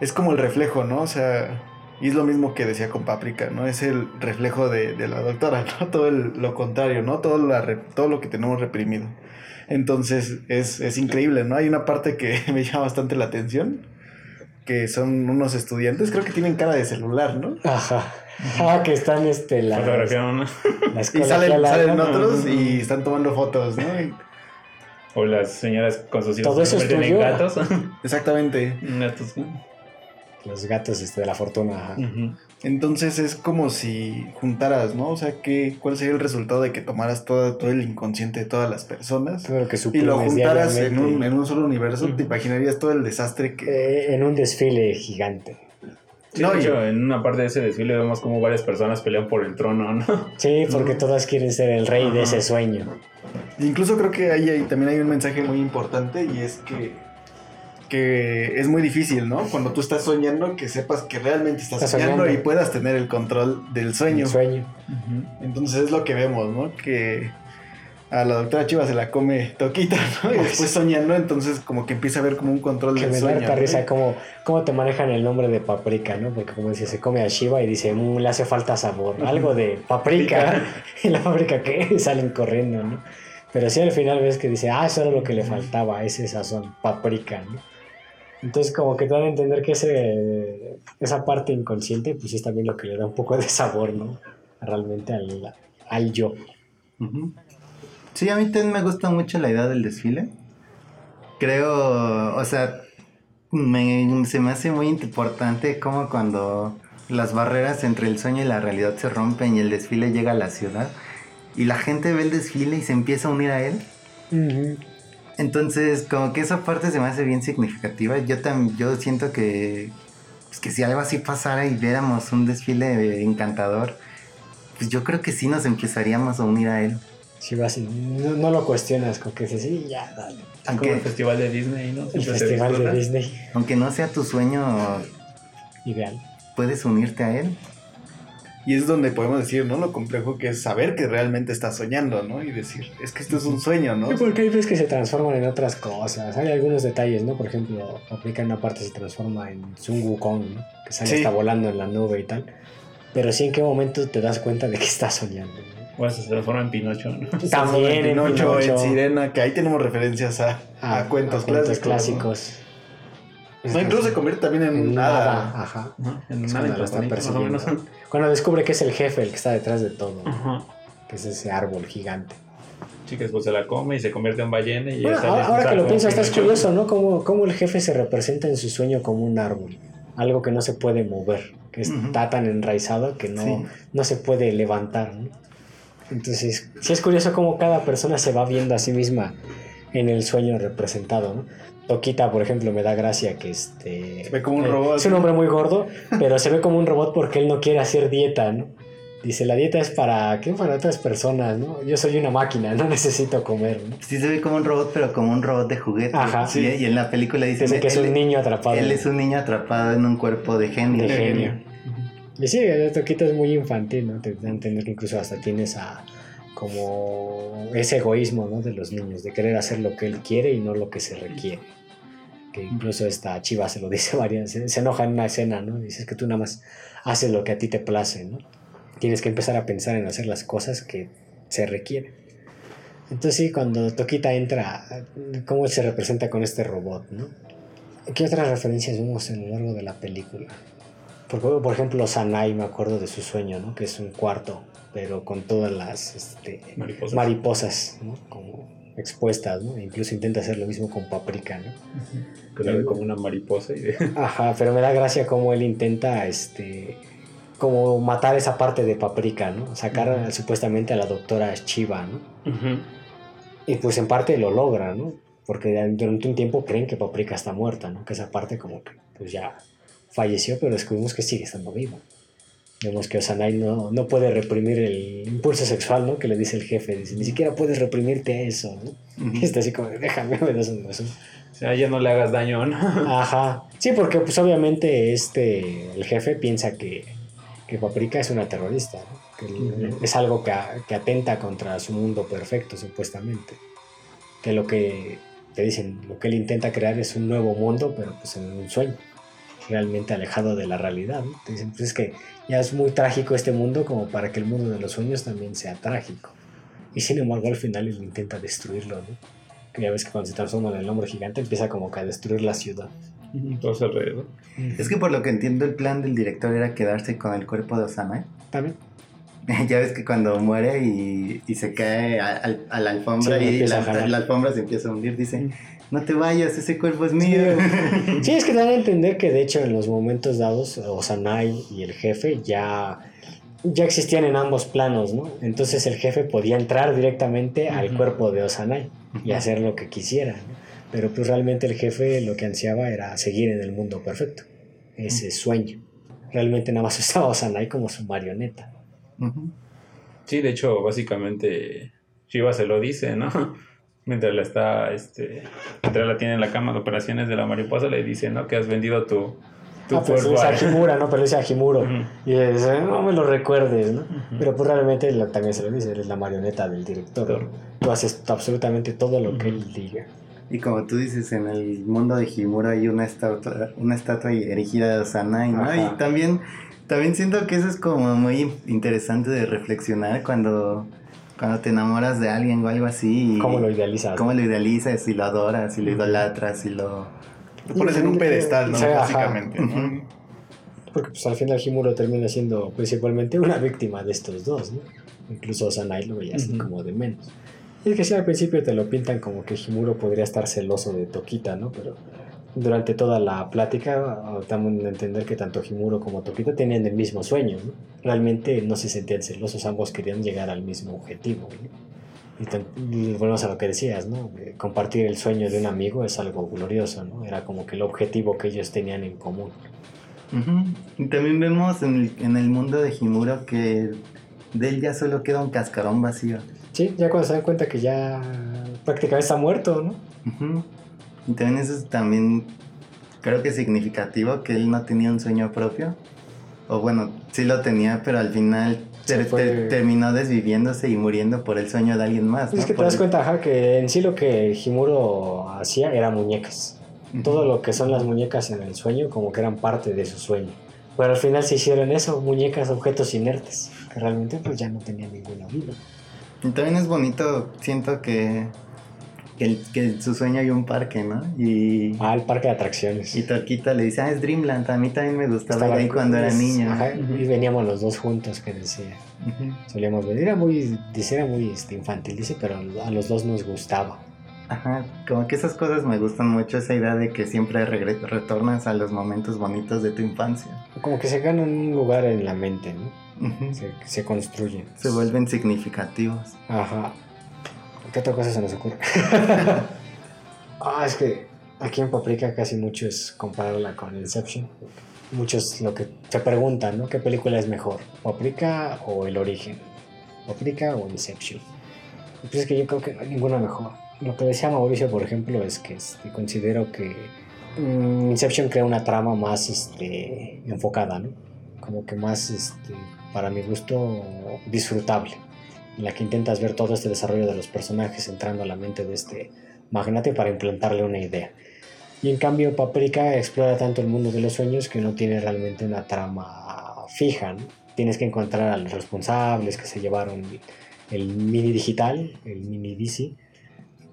es como el reflejo, ¿no? O sea, y es lo mismo que decía con Paprika, ¿no? Es el reflejo de, de la doctora, <laughs> ¿no? Todo el- lo contrario, ¿no? Todo, la todo lo que tenemos reprimido. Entonces es, es increíble, ¿no? Hay una parte que <laughs> me llama bastante la atención, que son unos estudiantes, creo que tienen cara de celular, ¿no? Ajá. Ah, que están este, las, Fotografiaron las Y salen, salen ¿no? otros y están tomando fotos, ¿no? Y- O las señoras con sus hijos Todo que se eso es en tuyo. gatos. exactamente. <laughs> Gatos. Los gatos este, de la fortuna. Entonces es como si juntaras, ¿no? O sea, ¿qué, ¿cuál sería el resultado de que tomaras todo, todo el inconsciente de todas las personas Todo lo que y lo juntaras en un, en un solo universo? ¿Te imaginarías todo el desastre que... Eh, en un desfile gigante. Sí, No, de y- hecho, en una parte de ese desfile vemos como varias personas pelean por el trono, ¿no? <laughs> Sí, porque todas quieren ser el rey de ese sueño. Incluso creo que ahí, ahí también hay un mensaje muy importante y es que, que es muy difícil, ¿no? Cuando tú estás soñando, que sepas que realmente estás, Estás soñando, soñando. y puedas tener el control del sueño. El sueño. Entonces es lo que vemos, ¿no? Que a la doctora Chiva se la come Toquita, ¿no? Y después soñando, entonces como que empieza a ver como un control Que del me da sueño. harta ¿no? risa cómo, cómo te manejan el nombre de paprika, ¿no? Porque como dice, se come a Shiva y dice, "Mm, le hace falta sabor. Algo de paprika. <laughs> y la paprika, ¿qué? Y salen corriendo, ¿no? Pero sí al final ves que dice, ah, eso era lo que le faltaba, ese sazón, paprika, ¿no? Entonces como que te dan a entender que ese, esa parte inconsciente, pues es también lo que le da un poco de sabor, ¿no? Realmente al, al yo. Sí, a mí también me gusta mucho la idea del desfile. Creo, o sea, me- se me hace muy importante como cuando las barreras entre el sueño y la realidad se rompen y el desfile llega a la ciudad y la gente ve el desfile y se empieza a unir a él. Entonces, como que esa parte se me hace bien significativa. Yo también, yo siento que, pues, que si algo así pasara y viéramos un desfile encantador, pues yo creo que sí nos empezaríamos a unir a él. Shiva así, no, no lo cuestionas, con que dices, sí, ya, dale. Como Aunque, el festival de Disney, ¿no? El festival de. Disney, aunque no sea tu sueño, ideal. puedes unirte a él. Y es donde podemos decir, ¿no? Lo complejo que es saber que realmente estás soñando, ¿no? Y decir, es que esto es un sueño, ¿no? Sí, porque hay veces que se transforman en otras cosas. Hay algunos detalles, ¿no? Por ejemplo, Paprika en una parte se transforma en Sun Wukong, ¿no? Que sale Sí. hasta volando en la nube y tal. Pero sí, ¿en qué momento te das cuenta de que estás soñando? ¿no? Bueno, se transforma en Pinocho, ¿no? También en Pinocho, Pinocho. en Sirena, que ahí tenemos referencias a, a, cuentos, clásicos. ¿no? clásicos. No, incluso se convierte también en, En nada. nada, ajá. Ajá, En Es una cuando lo está más o menos. persiguiendo. Cuando descubre que es el jefe el que está detrás de todo, ¿no? Ajá. que es ese árbol gigante. Sí, que después se la come y se convierte en ballena y Bueno, ya ahora, ahora que lo piensas, estás curioso, ¿no? Cómo, cómo el jefe se representa en su sueño como un árbol. Algo que no se puede mover, que está tan enraizado que no, Sí. no se puede levantar, ¿no? Entonces, sí es curioso cómo cada persona se va viendo a sí misma en el sueño representado, ¿no? Toquita, por ejemplo, me da gracia que este... Se ve como un eh, robot. Es un hombre muy gordo, pero se ve como un robot porque él no quiere hacer dieta, ¿no? Dice, la dieta es para, ¿qué? Para otras personas, ¿no? Yo soy una máquina, no necesito comer, ¿no? Sí se ve como un robot, pero como un robot de juguete. Ajá. Sí, y en la película dice Dice que es un niño atrapado. Él es un niño atrapado en un cuerpo de genio. de genio. Y sí, el Toquita es muy infantil, ¿no? Te da a entender que incluso hasta tienes a como ese egoísmo, ¿no? De los niños, de querer hacer lo que él quiere y no lo que se requiere. Que incluso esta chiva se lo dice varias, se, se enoja en una escena, ¿no? Dices que tú nada más haces lo que a ti te place, ¿no? Tienes que empezar a pensar en hacer las cosas que se requieren. Entonces sí, cuando Toquita entra, ¿cómo se representa con este robot, no? ¿Qué otras referencias vemos a lo largo de la película? Por, por ejemplo, Sanai, me acuerdo de su sueño, ¿no? Que es un cuarto, pero con todas las este, Mariposas. mariposas, ¿no? Como expuestas, ¿no? Incluso intenta hacer lo mismo con Paprika, ¿no? Que la ve como una mariposa y de... <laughs> Ajá, pero me da gracia cómo él intenta, este, como matar esa parte de Paprika, ¿no? Sacar supuestamente a la doctora Shiva, ¿no? Y pues en parte lo logra, ¿no? Porque durante un tiempo creen que Paprika está muerta, ¿no? Que esa parte como que pues ya falleció, pero descubrimos que sigue estando viva. Vemos que Osanai no, no puede reprimir el impulso sexual, ¿no? Que le dice el jefe. Dice, ni siquiera puedes reprimirte a eso, ¿no? Y <laughs> está así como, déjame, me das un beso. O sea, ya no le hagas daño, ¿no? <laughs> Ajá. Sí, porque pues obviamente este, el jefe piensa que, que Paprika es una terrorista, ¿no? Que es algo que, que atenta contra su mundo perfecto, supuestamente. Que lo que te dicen, lo que él intenta crear es un nuevo mundo, pero pues en un sueño, realmente alejado de la realidad. ¿no? Te dicen, pues es que ya es muy trágico este mundo como para que el mundo de los sueños también sea trágico. Y sin embargo al final él intenta destruirlo, ¿no? Que ya ves que cuando se transforma en el hombre gigante empieza como que a destruir la ciudad. Todo alrededor. Es que por lo que entiendo el plan del director era quedarse con el cuerpo de Osama. También. <laughs> ya ves que cuando muere y, y se cae a, a- a la alfombra Sí, y a la, alfombra se empieza a hundir, dice, no te vayas, ese cuerpo es mío. <laughs> Sí, es que dan a entender que de hecho en los momentos dados, Osanai y el jefe ya, ya existían en ambos planos, ¿no? Entonces el jefe podía entrar directamente al Ujú. cuerpo de Osanai y hacer lo que quisiera, ¿no? Pero pues realmente el jefe lo que ansiaba era seguir en el mundo perfecto, ese sueño. Realmente nada más <laughs> usaba a Osanai como su marioneta. Ujú. Sí, de hecho, básicamente Shiva se lo dice, ¿no? <laughs> Mientras la está, este, mientras la tiene en la cama de operaciones de la mariposa, le dice, ¿no? Que has vendido tu, tu Ah, pues cuerpo. es Himura, ¿no? Pero dice a Himuro. Ujú. Y le dice, no me lo recuerdes, ¿no? Ujú. Pero pues realmente lo- también se lo dice, eres la marioneta del director. ¿no? Tú haces absolutamente todo lo que él diga. Y como tú dices, en el mundo de Himura hay una estatua, una estatua erigida de Osanai, ¿no? Ajá. Y también, también siento que eso es como muy interesante de reflexionar cuando, cuando te enamoras de alguien o algo así. y ¿Cómo lo idealizas? cómo lo idealizas, si lo adoras, si lo idolatras, si lo... Te pones en un pedestal, ¿no? Sí. Básicamente. Porque pues al final Himuro termina siendo principalmente una víctima de estos dos, ¿no? Incluso Sanai lo veía así como de menos. Y es que sí, al principio te lo pintan como que Himuro podría estar celoso de Tokita, ¿no? Pero durante toda la plática damos a entender que tanto Himuro como Tokita tenían el mismo sueño, ¿no? Realmente no se sentían celosos, ambos querían llegar al mismo objetivo, ¿no? Y, y volvemos a lo que decías, ¿no? Eh, Compartir el sueño de un amigo es algo glorioso, ¿no? Era como que el objetivo que ellos tenían en común. Ujú. Y también vemos en el, en el mundo de Himura que de él ya solo queda un cascarón vacío. Sí, ya cuando se dan cuenta que ya prácticamente está muerto, ¿no? Ujú. Y también eso es también creo que significativo que él no tenía un sueño propio. O bueno, sí lo tenía, pero al final ter- fue- ter- terminó desviviéndose y muriendo por el sueño de alguien más. Es ¿no? que te Por das el- cuenta, ajá, que en sí lo que Himuro hacía era muñecas. Todo lo que son las muñecas en el sueño como que eran parte de su sueño. Pero al final se hicieron eso, muñecas, objetos inertes, que realmente pues ya no tenían ninguna vida. Y también es bonito, siento que, que, el- que en su sueño hay un parque, ¿no? Y, Ah, el parque de atracciones. y Torquita le dice, ah, es Dreamland, a mí también me gustaba Estaba ahí cuando era niño. ajá, y veníamos los dos juntos, que decía. Ujú. Solíamos venir, era muy, dice, era muy este, infantil, dice, pero a los dos nos gustaba. Ajá, como que esas cosas me gustan mucho, esa idea de que siempre retornas a los momentos bonitos de tu infancia. Como que se ganan un lugar en la mente, ¿no? Se construyen. Se vuelven significativos. Ajá. ¿Qué otra cosa se nos ocurre? <laughs> ah, es que aquí en Paprika casi mucho es compararla con Inception. Muchos lo que se preguntan, ¿no? ¿Qué película es mejor? ¿Paprika o El Origen? ¿Paprika o Inception? Pues es que yo creo que no hay ninguna mejor. Lo que decía Mauricio, por ejemplo, es que este, considero que mm, Inception crea una trama más este, enfocada, ¿no? Como que más, este, para mi gusto, disfrutable en la que intentas ver todo este desarrollo de los personajes entrando a la mente de este magnate para implantarle una idea. Y en cambio Paprika explora tanto el mundo de los sueños que no tiene realmente una trama fija. ¿no? Tienes que encontrar a los responsables que se llevaron el mini digital, el mini DC,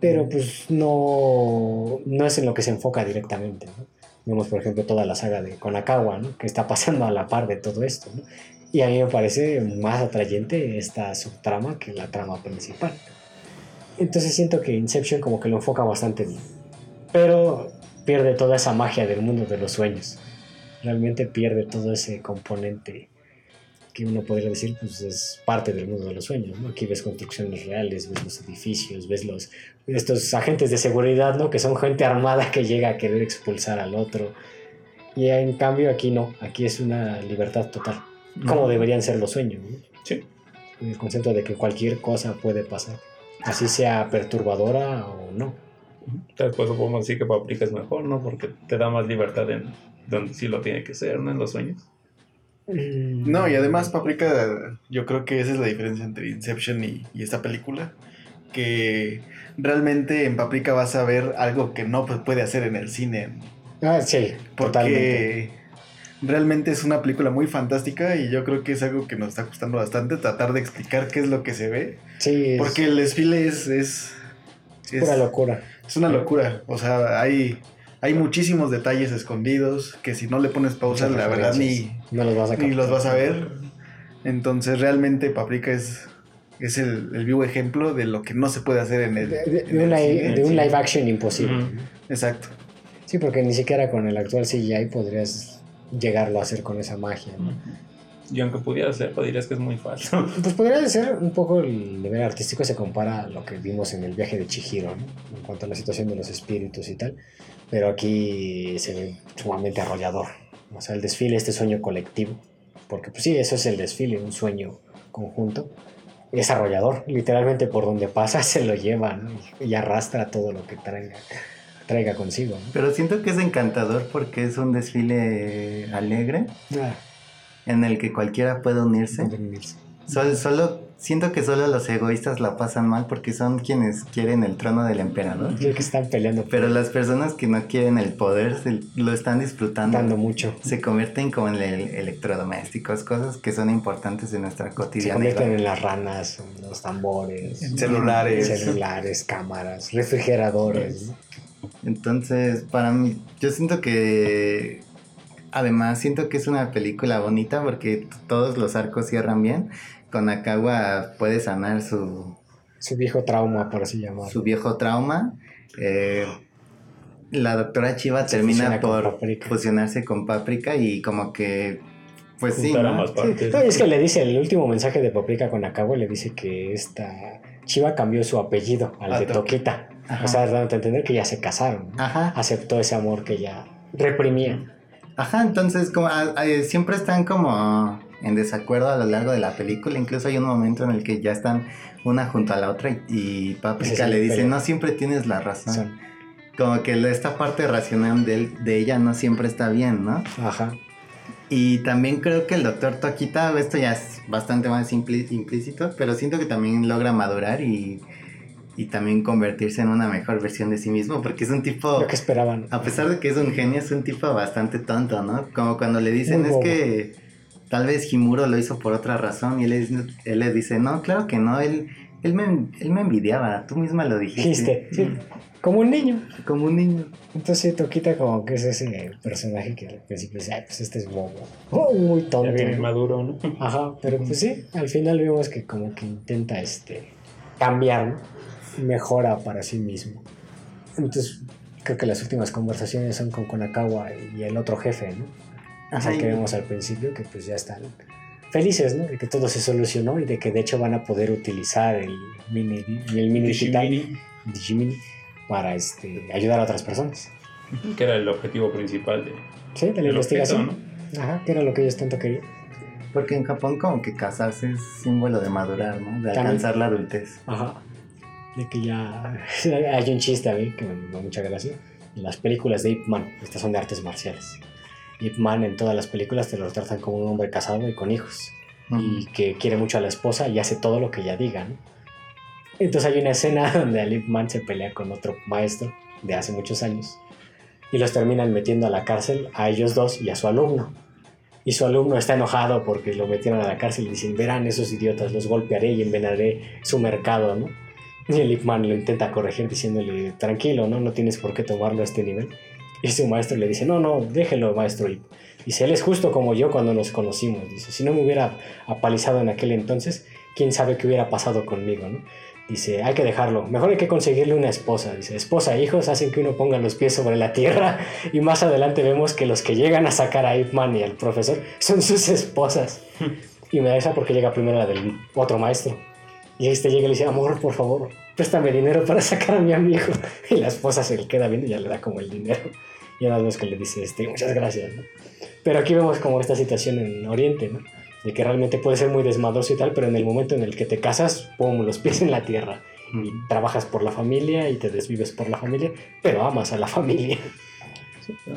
pero pues no, no es en lo que se enfoca directamente. ¿no? Vemos por ejemplo toda la saga de Konakawa, ¿no? que está pasando a la par de todo esto. ¿no? Y a mí me parece más atrayente esta subtrama que la trama principal. Entonces siento que Inception como que lo enfoca bastante bien. Pero pierde toda esa magia del mundo de los sueños. Realmente pierde todo ese componente que uno podría decir pues es parte del mundo de los sueños. ¿no? Aquí ves construcciones reales, ves los edificios, ves los estos agentes de seguridad, ¿no? que son gente armada que llega a querer expulsar al otro. Y en cambio aquí no, aquí es una libertad total como deberían ser los sueños. ¿no? Sí. El concepto de que cualquier cosa puede pasar, así sea perturbadora o no. Entonces, pues podemos decir que Paprika es mejor, ¿no? Porque te da más libertad en donde sí lo tiene que ser, ¿no? En los sueños. No, y además Paprika, yo creo que esa es la diferencia entre Inception y, y esta película. Que realmente en Paprika vas a ver algo que no pues, puede hacer en el cine. Ah, sí, totalmente. Realmente es una película muy fantástica y yo creo que es algo que nos está costando bastante tratar de explicar qué es lo que se ve. Sí, es, Porque el desfile es... es es pura locura. Es una locura. O sea, hay, hay muchísimos detalles escondidos que si no le pones pausa, Muchas la verdad, ni. No los vas a ni los vas a ver. Entonces realmente Paprika es, es el, el vivo ejemplo de lo que no se puede hacer en el... De, de- en de el un, li- cine. de un live action imposible. Exacto. Sí, porque ni siquiera con el actual CGI podrías llegarlo a hacer con esa magia. ¿no? Y aunque pudiera hacerlo, dirías que es muy falso. <laughs> Pues podría ser un poco el nivel artístico se compara a lo que vimos en el viaje de Chihiro, ¿no? en cuanto a la situación de los espíritus y tal. Pero aquí se ve sumamente arrollador. O sea, el desfile, este sueño colectivo. Porque pues sí, eso es el desfile, un sueño conjunto. Es arrollador. Literalmente por donde pasa <laughs> se lo lleva ¿no? y, y arrastra todo lo que traiga, traiga consigo. ¿no? Pero siento que es encantador porque es un desfile alegre Ah, en el que cualquiera puede unirse. solo siento que solo los egoístas la pasan mal porque son quienes quieren el trono del emperador. Creo que están peleando, Pero las personas que no quieren el poder se- lo están disfrutando. dando mucho. Se convierten como en el- electrodomésticos, cosas que son importantes en nuestra Se cotidianidad. convierten en las ranas, en los tambores, En celulares. celulares, cámaras, refrigeradores. ¿no? Entonces, para mí, yo siento que además siento que es una película bonita porque todos los arcos cierran bien. Con Akawa puede sanar su, Su viejo trauma, por así llamarlo. su viejo trauma. Eh, la doctora Chiva Se termina con por Paprika. fusionarse con Paprika y como que, pues sí, es que le dice el último mensaje de Paprika con Acabo, le dice que esta Chiva cambió su apellido al A de To- Toquita. Ajá. O sea, dándote a entender que ya se casaron. ¿no? Ajá, Aceptó ese amor que ya reprimía. ajá, entonces como siempre están como en desacuerdo a lo largo de la película, incluso hay un momento en el que ya están una junto a la otra y, y Paprika Sí, le dice, no siempre tienes la razón. Son- Como que esta parte racional de, él- de ella no siempre está bien, ¿no? Ajá. Y también creo que el doctor Toquita, esto ya es bastante más implícito, pero siento que también logra madurar y, y también convertirse en una mejor versión de sí mismo, porque es un tipo, Lo que esperaban. a pesar de que es un genio, es un tipo bastante tonto, ¿no? Como cuando le dicen, es que tal vez Himuro lo hizo por otra razón, y él, es- él le dice, no, claro que no, él, él, me, él me envidiaba, tú misma lo dijiste. Dijiste, sí, como un niño. Como un niño. Entonces Toquita como que es ese personaje que al principio dice, ay, pues este es bobo. Oh, muy tonto. Ya viene maduro, ¿no? Ajá, pero pues sí, al final vemos que como que intenta este cambiar, ¿no? Mejora para sí mismo. Entonces, creo que las últimas conversaciones son con Konakawa y el otro jefe, ¿no? O sea, Ajá, que vemos al principio que pues ya están felices, ¿no? De que todo se solucionó y de que de hecho van a poder utilizar el mini, el mini digital, Digimini, Digimini, para este, ayudar a otras personas. que era el objetivo principal de, Sí, de la investigación. objeto, ¿no? Ajá, que era lo que ellos tanto querían. Porque en Japón como que casarse es símbolo de madurar, ¿no? De También. alcanzar la adultez. Ajá. De que ya <laughs> hay un chiste a mí que me da mucha gracia. En las películas de Ip Man, estas son de artes marciales. Ip Man en todas las películas te lo tratan como un hombre casado y con hijos. Y que quiere mucho a la esposa y hace todo lo que ella diga, ¿no? Entonces hay una escena <laughs> donde el Ip Man se pelea con otro maestro de hace muchos años y los terminan metiendo a la cárcel a ellos dos y a su alumno. Y su alumno está enojado porque lo metieron a la cárcel y dicen, verán esos idiotas, los golpearé y envenenaré su mercado, ¿no? Y el Ip Man lo intenta corregir diciéndole, tranquilo, ¿no? No tienes por qué tomarlo a este nivel. Y su maestro le dice, no, no, déjelo, maestro Ip. Dice, él es justo como yo cuando nos conocimos. Dice, si no me hubiera apalizado en aquel entonces, quién sabe qué hubiera pasado conmigo, ¿no? Dice, hay que dejarlo. Mejor hay que conseguirle una esposa. Dice, esposa e hijos hacen que uno ponga los pies sobre la tierra. Y más adelante vemos que los que llegan a sacar a Ip Man y al profesor son sus esposas. Y me da esa porque llega primero la del otro maestro. Y este llega y le dice, amor, por favor, préstame dinero para sacar a mi amigo. <laughs> Y la esposa se le queda viendo y ya le da como el dinero. Y nada más que le dice, este, muchas gracias, ¿no? Pero aquí vemos como esta situación en Oriente, ¿no? De que realmente puede ser muy desmadroso y tal, pero en el momento en el que te casas, pum, los pies en la tierra. Y trabajas por la familia y te desvives por la familia, pero amas a la <laughs> familia.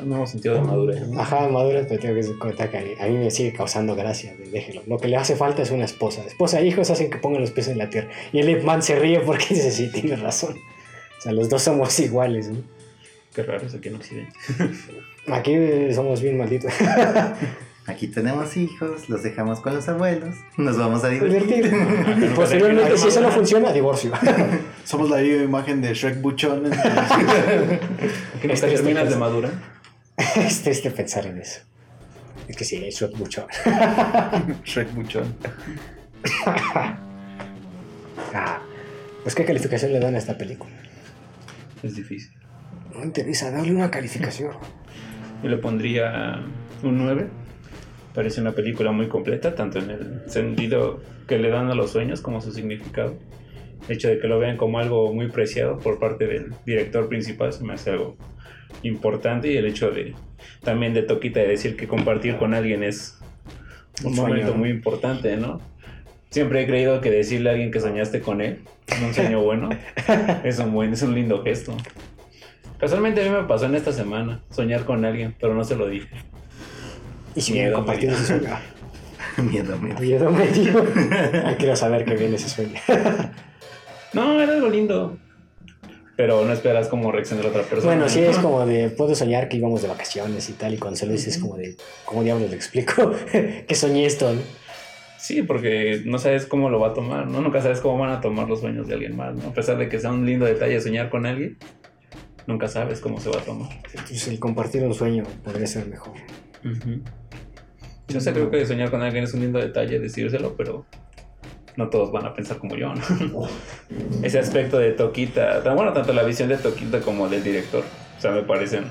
Nuevo sentido de madurez. ¿no? Ajá, maduras, pero tengo que contar que a mí me sigue causando gracia, de- déjelo. Lo que le hace falta es una esposa. Esposa e hijos hacen que pongan los pies en la tierra. Y el Ip Man se ríe porque <laughs> dice, sí, tiene razón. O sea, los dos somos <laughs> iguales, ¿no? Qué raro es aquí en Occidente. Aquí somos bien malditos. <laughs> Aquí tenemos hijos, los dejamos con los abuelos, nos vamos a divertir. Divertir. <laughs> Y posteriormente, si eso no funciona, divorcio. <laughs> Somos la viva imagen de Shrek Buchón. Aquí nunca Este- este terminas de caso. madurar. Es triste pensar en eso. Es que sí, es Shrek mucho. <laughs> Shrek Buchón. Ah, pues, ¿qué calificación le dan a esta película? Es difícil. No interesa, dale una calificación. Yo le pondría un 9. Parece una película muy completa, tanto en el sentido que le dan a los sueños como su significado. El hecho de que lo vean como algo muy preciado por parte del director principal se me hace algo importante y el hecho de también de Toquita de decir que compartir con alguien es un momento muy importante, ¿no? Siempre he creído que decirle a alguien que soñaste con él, en un sueño bueno, <laughs> es un buen, es un lindo gesto. Casualmente a mí me pasó en esta semana soñar con alguien, pero no se lo dije. Y si Miedo, me compartiendo ese sueño. <laughs> Miedo, miedo. Miedo. Yo <laughs> quiero saber qué viene ese sueño. <laughs> No, era algo lindo. Pero no esperas como reacción de la otra persona. Bueno, sí, es como de, puedo soñar que íbamos de vacaciones y tal, y cuando se lo dices es como de, ¿cómo diablos le explico? que soñé esto, ¿no? Sí, porque no sabes cómo lo va a tomar, ¿no? Nunca sabes cómo van a tomar los sueños de alguien más, ¿no? A pesar de que sea un lindo detalle soñar con alguien, nunca sabes cómo se va a tomar. Entonces el compartir un sueño podría ser mejor. Yo sé, creo que soñar con alguien es un lindo detalle decírselo, pero no todos van a pensar como yo, ¿no? <laughs> Ese aspecto de Toquita, tan- bueno, tanto la visión de Toquita como del director, o sea, me parecen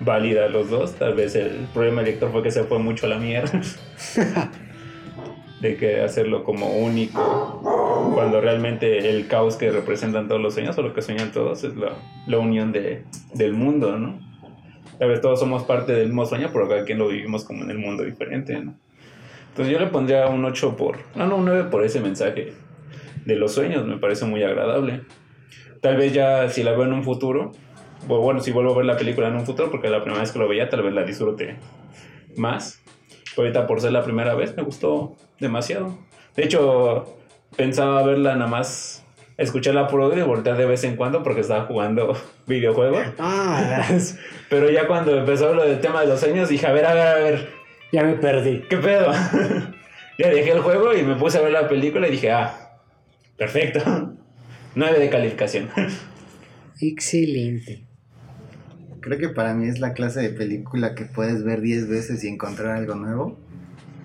válidas los dos. Tal vez el problema del director fue que se fue mucho a la mierda. <laughs> de que hacerlo como único, cuando realmente el caos que representan todos los sueños o lo que sueñan todos es la, la unión de, del mundo, ¿no? Tal vez todos somos parte del mismo sueño, pero cada quien lo vivimos como en el mundo diferente, ¿no? Entonces yo le pondría un 8 por... No, no, un 9 por ese mensaje de los sueños, me parece muy agradable. Tal vez ya si la veo en un futuro, o bueno, si vuelvo a ver la película en un futuro, porque la primera vez que lo veía tal vez la disfrute más. Pero ahorita por ser la primera vez me gustó demasiado. De hecho, pensaba verla nada más, escucharla por audio y voltear de vez en cuando porque estaba jugando <laughs> videojuegos. Ah, <laughs> Pero ya cuando empezó lo del tema de los sueños, dije, a ver, a ver, a ver, ya me perdí. ¿qué pedo? <laughs> ya dejé el juego y me puse a ver la película y dije, ah, perfecto. <laughs> 9 de calificación. <laughs> Excelente. Creo que para mí es la clase de película que puedes ver 10 veces y encontrar algo nuevo.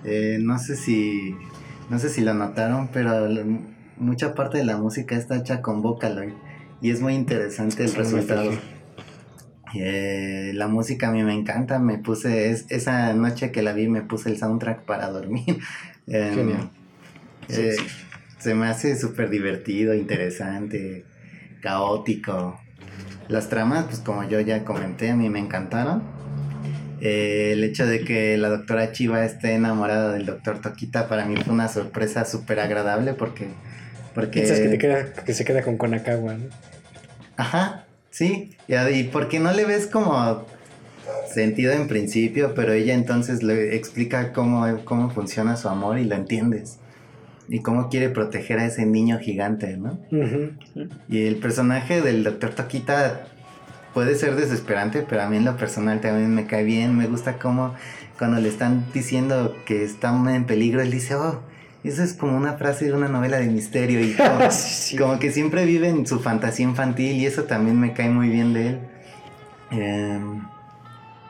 Eh, no sé si no sé si lo notaron, pero mucha parte de la música está hecha con Vocaloid y es muy interesante el resultado. Eh, la música a mí me encanta, me puse es- esa noche que la vi me puse el soundtrack para dormir. <laughs> Em, Genial. eh, Sí, sí. se me hace súper divertido, interesante, caótico. Las tramas, pues como yo ya comenté, a mí me encantaron. Eh, el hecho de que la doctora Chiva esté enamorada del doctor Toquita para mí fue una sorpresa súper agradable porque... porque Piensas que, te queda, que se queda con Konakawa, ¿no? Ajá, sí. Y, y porque no le ves como sentido en principio, pero ella entonces le explica cómo, cómo funciona su amor y lo entiendes. Y cómo quiere proteger a ese niño gigante, ¿no? Y el personaje del Doctor Toquita puede ser desesperante, pero a mí en lo personal también me cae bien. Me gusta cómo cuando le están diciendo que están en peligro, él dice, oh, eso es como una frase de una novela de misterio. Y <laughs> como, Sí, como que siempre vive en su fantasía infantil y eso también me cae muy bien de él. Em,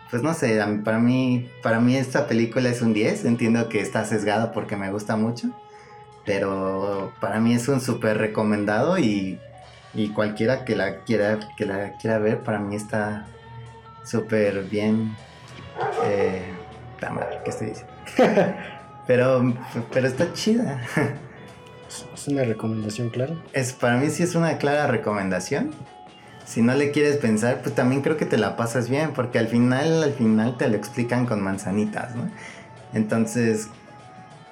pues no sé, para mí, para mí esta película es un 10. Entiendo que está sesgada porque me gusta mucho. Pero para mí es un súper recomendado y, y cualquiera que la quiera, que la quiera ver, para mí está súper bien. Eh, ¿qué estoy diciendo? <laughs> pero, pero está chida. Es una recomendación, claro. Es, para mí sí es una clara recomendación. Si no le quieres pensar, pues también creo que te la pasas bien, porque al final, al final te lo explican con manzanitas, ¿no? Entonces,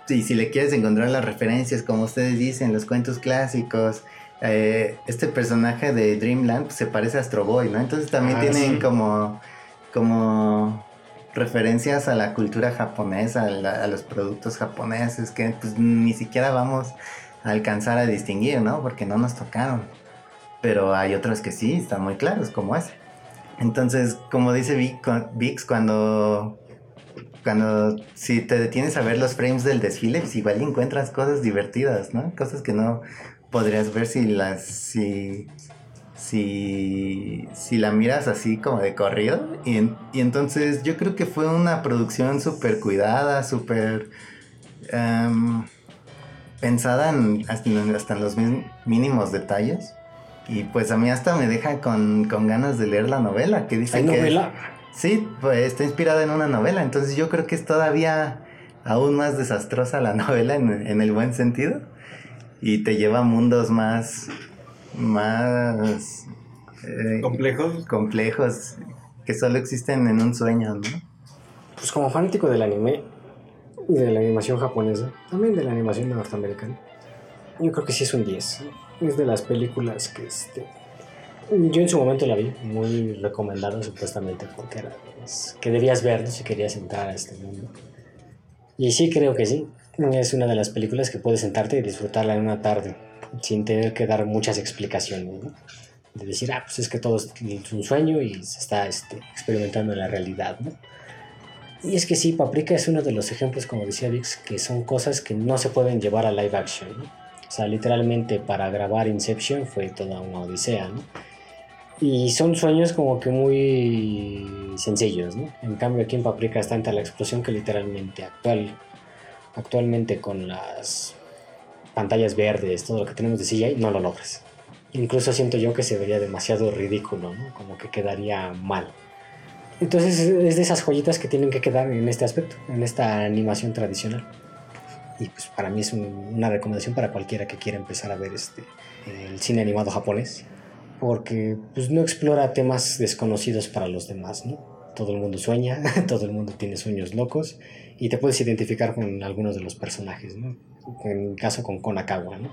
sí, si le quieres encontrar las referencias, como ustedes dicen, los cuentos clásicos, eh, este personaje de Dreamland pues, se parece a Astro Boy, ¿no? Entonces también Ah, tienen sí. como, como referencias a la cultura japonesa, a, la- los productos japoneses, que pues ni siquiera vamos a alcanzar a distinguir, ¿no? Porque no nos tocaron. Pero hay otros que sí, están muy claros, como ese. Entonces, como dice Vix, cuando, cuando si te detienes a ver los frames del desfile, pues igual encuentras cosas divertidas, ¿no? Cosas que no podrías ver si las, si, si, si la miras así como de corrido. Y, en- y entonces yo creo que fue una producción súper cuidada, súper em, pensada en, hasta, en- hasta en los mínimos detalles. Y pues a mí hasta me deja con, con ganas de leer la novela, que dice ¿Hay que... novela? Sí, pues está inspirada en una novela, entonces yo creo que es todavía aún más desastrosa la <laughs> novela en, en el buen sentido y te lleva a mundos más más eh, Complejos. complejos que solo existen en un sueño, ¿no? Pues como fanático del anime y de la animación japonesa, también de la animación norteamericana, yo creo que sí es un 10. Es de las películas que este, yo en su momento la vi, muy recomendada supuestamente, porque era pues, que debías ver ¿no? si querías entrar a este mundo. Y sí creo que sí, es una de las películas que puedes sentarte y disfrutarla en una tarde, sin tener que dar muchas explicaciones. De decir, ah, pues es que todo es un sueño y se está este, experimentando en la realidad. Y es que sí, Paprika es uno de los ejemplos, como decía Vix, que son cosas que no se pueden llevar a live action. O sea, literalmente para grabar Inception fue toda una odisea, ¿no? Y son sueños como que muy sencillos. En cambio aquí en Paprika es tanta la explosión que literalmente actual, actualmente con las pantallas verdes, todo lo que tenemos de CGI, no lo logras. Incluso siento yo que se vería demasiado ridículo, ¿no? Como que quedaría mal. Entonces es de esas joyitas que tienen que quedar en este aspecto, en esta animación tradicional. Y pues para mí es un- una recomendación para cualquiera que quiera empezar a ver este, el cine animado japonés, porque pues no explora temas desconocidos para los demás, ¿no? Todo el mundo sueña, <laughs> todo el mundo tiene sueños locos y te puedes identificar con algunos de los personajes, ¿no? En caso con Konakawa, ¿no?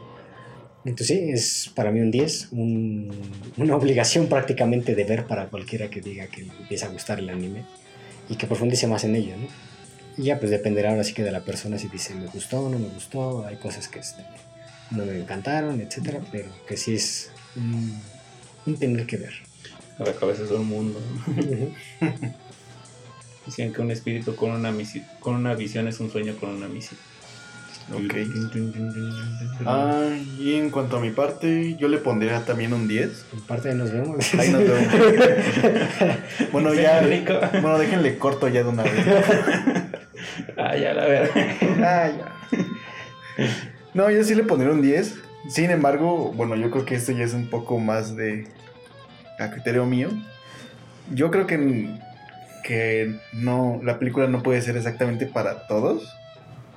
Entonces sí, es para mí un 10, un- una <laughs> obligación prácticamente de ver para cualquiera que diga que le empieza a gustar el anime y que profundice más en ello, ¿no? Y ya pues dependerá ahora sí que de la persona si dice me gustó no me gustó, hay cosas que este, no me encantaron, etcétera, pero que sí es un, un tener que ver. Cada cabeza es un mundo. <laughs> Decían que un espíritu con una, misi- con una visión es un sueño con una misión. Ok. Ah, y en cuanto a mi parte, yo le pondría también un 10. En parte de nos vemos. Ahí nos vemos. <laughs> bueno, ya. rico. Bueno, déjenle corto ya de una vez. <laughs> Ah, ya la verdad. Ah, ya. No, yo sí le pondría un 10. Sin embargo, bueno, yo creo que esto ya es un poco más de a criterio mío. Yo creo que, que no, la película no puede ser exactamente para todos.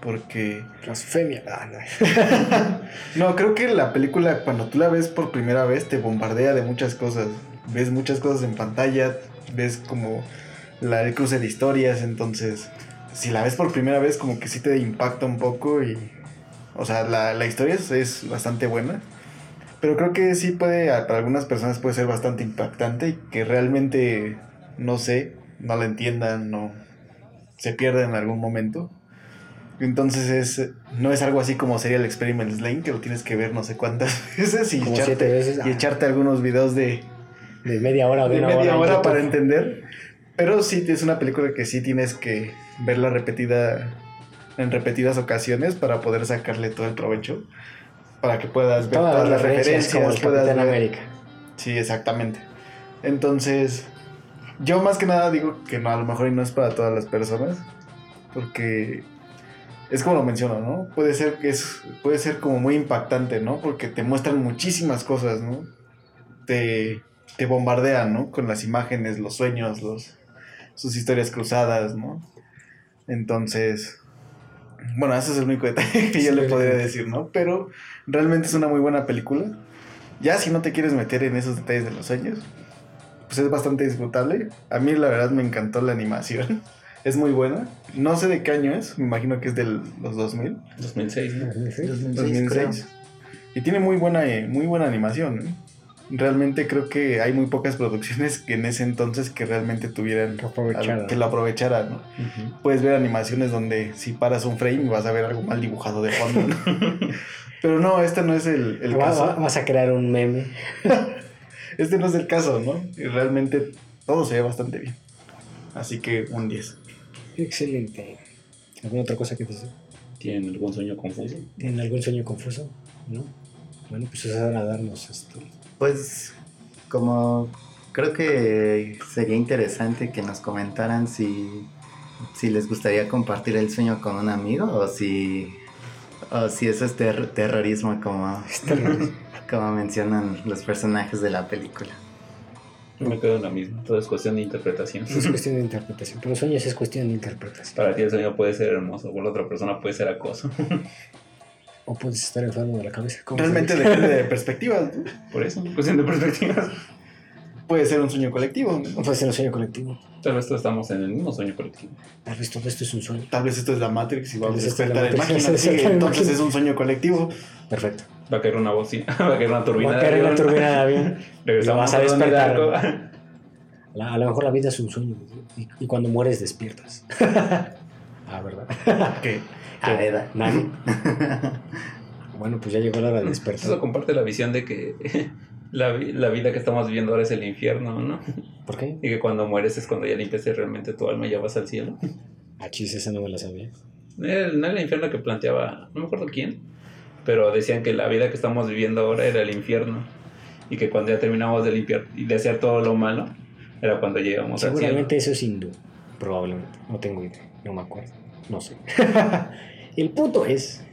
Porque Blasfemia. Ah, no. <laughs> No, creo que la película cuando tú la ves por primera vez te bombardea de muchas cosas. Ves muchas cosas en pantalla, ves como la, el cruce de historias, entonces si la ves por primera vez como que sí te impacta un poco y... O sea, la, la historia es, es bastante buena, pero creo que sí puede, para algunas personas puede ser bastante impactante y que realmente, no sé, no la entiendan, no se pierda en algún momento. Entonces es, no es algo así como sería el Experiment Lane, que lo tienes que ver no sé cuántas <laughs> veces y, Como echarte, veces. y echarte algunos videos de, De media hora o de, de media hora YouTube. para entender. Pero sí es una película que sí tienes que verla repetida en repetidas ocasiones para poder sacarle todo el provecho. Para que puedas ver Todas todas las referencias referencias, como el puedas ver- América. Sí, exactamente. Entonces, yo más que nada digo que no, a lo mejor no es para todas las personas. Porque es como lo menciono, ¿no? Puede ser que es, puede ser como muy impactante, ¿no? Porque te muestran muchísimas cosas, ¿no? Te, te bombardean, ¿no? Con las imágenes, los sueños, los, sus historias cruzadas, ¿no? Entonces, bueno, ese es el único detalle <laughs> que yo Sí, le podría decir, ¿no? Pero realmente es una muy buena película. Ya si no te quieres meter en esos detalles de los sueños, pues es bastante disfrutable. A mí la verdad me encantó la animación. Es muy buena. No sé de qué año es, me imagino que es de los 2000, 2006, ¿no? 2006. Y tiene muy buena, eh, muy buena animación. ¿eh? Realmente creo que hay muy pocas <laughs> producciones que en ese entonces que realmente tuvieran Que aprovecharan. algo- que lo aprovecharan, ¿no? Puedes ver animaciones donde si paras un frame vas a ver algo mal dibujado de fondo. ¿no? <laughs> Pero no, este no es el, el Va- caso. va- vas a crear un meme. <laughs> Este no es el caso, ¿no? Y realmente todo se ve bastante bien. Así que un 10. Excelente. ¿Alguna otra cosa que decir? ¿Tienen algún sueño confuso? ¿Tienen algún sueño confuso? ¿No? Bueno, pues es hora de darnos esto. Pues como creo que sería interesante que nos comentaran si, si les gustaría compartir el sueño con un amigo o si, o si eso es ter- terrorismo como, como mencionan los personajes de la película. Yo me quedo en la misma. Todo es cuestión de interpretación. Es <laughs> cuestión de interpretación. Pero los sueños es cuestión de interpretación. Para ti el sueño puede ser hermoso, por la otra persona puede ser acoso. <laughs> O puedes estar enfermo de la cabeza. ¿cómo Realmente depende de <laughs> perspectivas. Por eso, cuestión de perspectivas. Puede ser un sueño colectivo. ¿no? Puede ser un sueño colectivo. Tal vez todos estamos en el mismo sueño colectivo. Tal vez todo esto es un sueño. Tal vez esto es la Matrix y vamos a despertar en máquina. a sí, entonces es un sueño colectivo. Perfecto. Va a caer una bocina, <laughs> va a caer una turbina Va a caer avión. turbina de avión. <laughs> Regresamos Lo vas a a despertar. La- a lo mejor la vida es un sueño. Y, y cuando mueres despiertas. <laughs> ah, ¿verdad? ¿Qué? Ah, ¿verdad? Nadie. Bueno, pues ya llegó la hora de Eso despertar. comparte la visión de que la, la vida que estamos viviendo ahora es el infierno, ¿no? ¿Por qué? Y que cuando mueres es cuando ya limpiaste realmente tu alma y ya vas al cielo. Ah, chis, esa no me la sabía. No era no era el infierno que planteaba, no me acuerdo quién, pero decían que la vida que estamos viviendo ahora era el infierno. Y que cuando ya terminamos de limpiar y de hacer todo lo malo, era cuando llegamos al cielo. Seguramente eso es hindú. Probablemente. No tengo idea. No me acuerdo. No sé. <laughs> El punto es.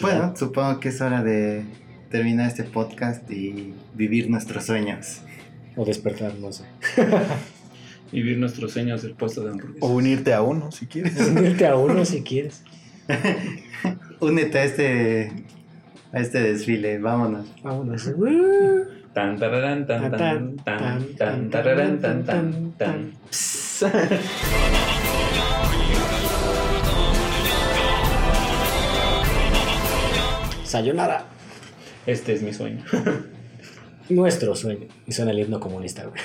Bueno, supongo que es hora de terminar este podcast y vivir nuestros sueños. O despertar, no sé. <laughs> Vivir nuestros sueños del puesto de O hamburguesas. unirte a uno si quieres. <laughs> Unirte a uno si quieres. <laughs> Únete a este, a este desfile, vámonos. Vámonos. Tan, tararán, tan, tan, tan, tan, tararán, tan, tan, tan. Sayonara. Este es mi sueño. <laughs> Nuestro sueño. Y suena el himno comunista, güey.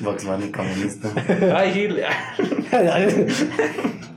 Vox Bunny comunista. Ay, Hitler. <laughs>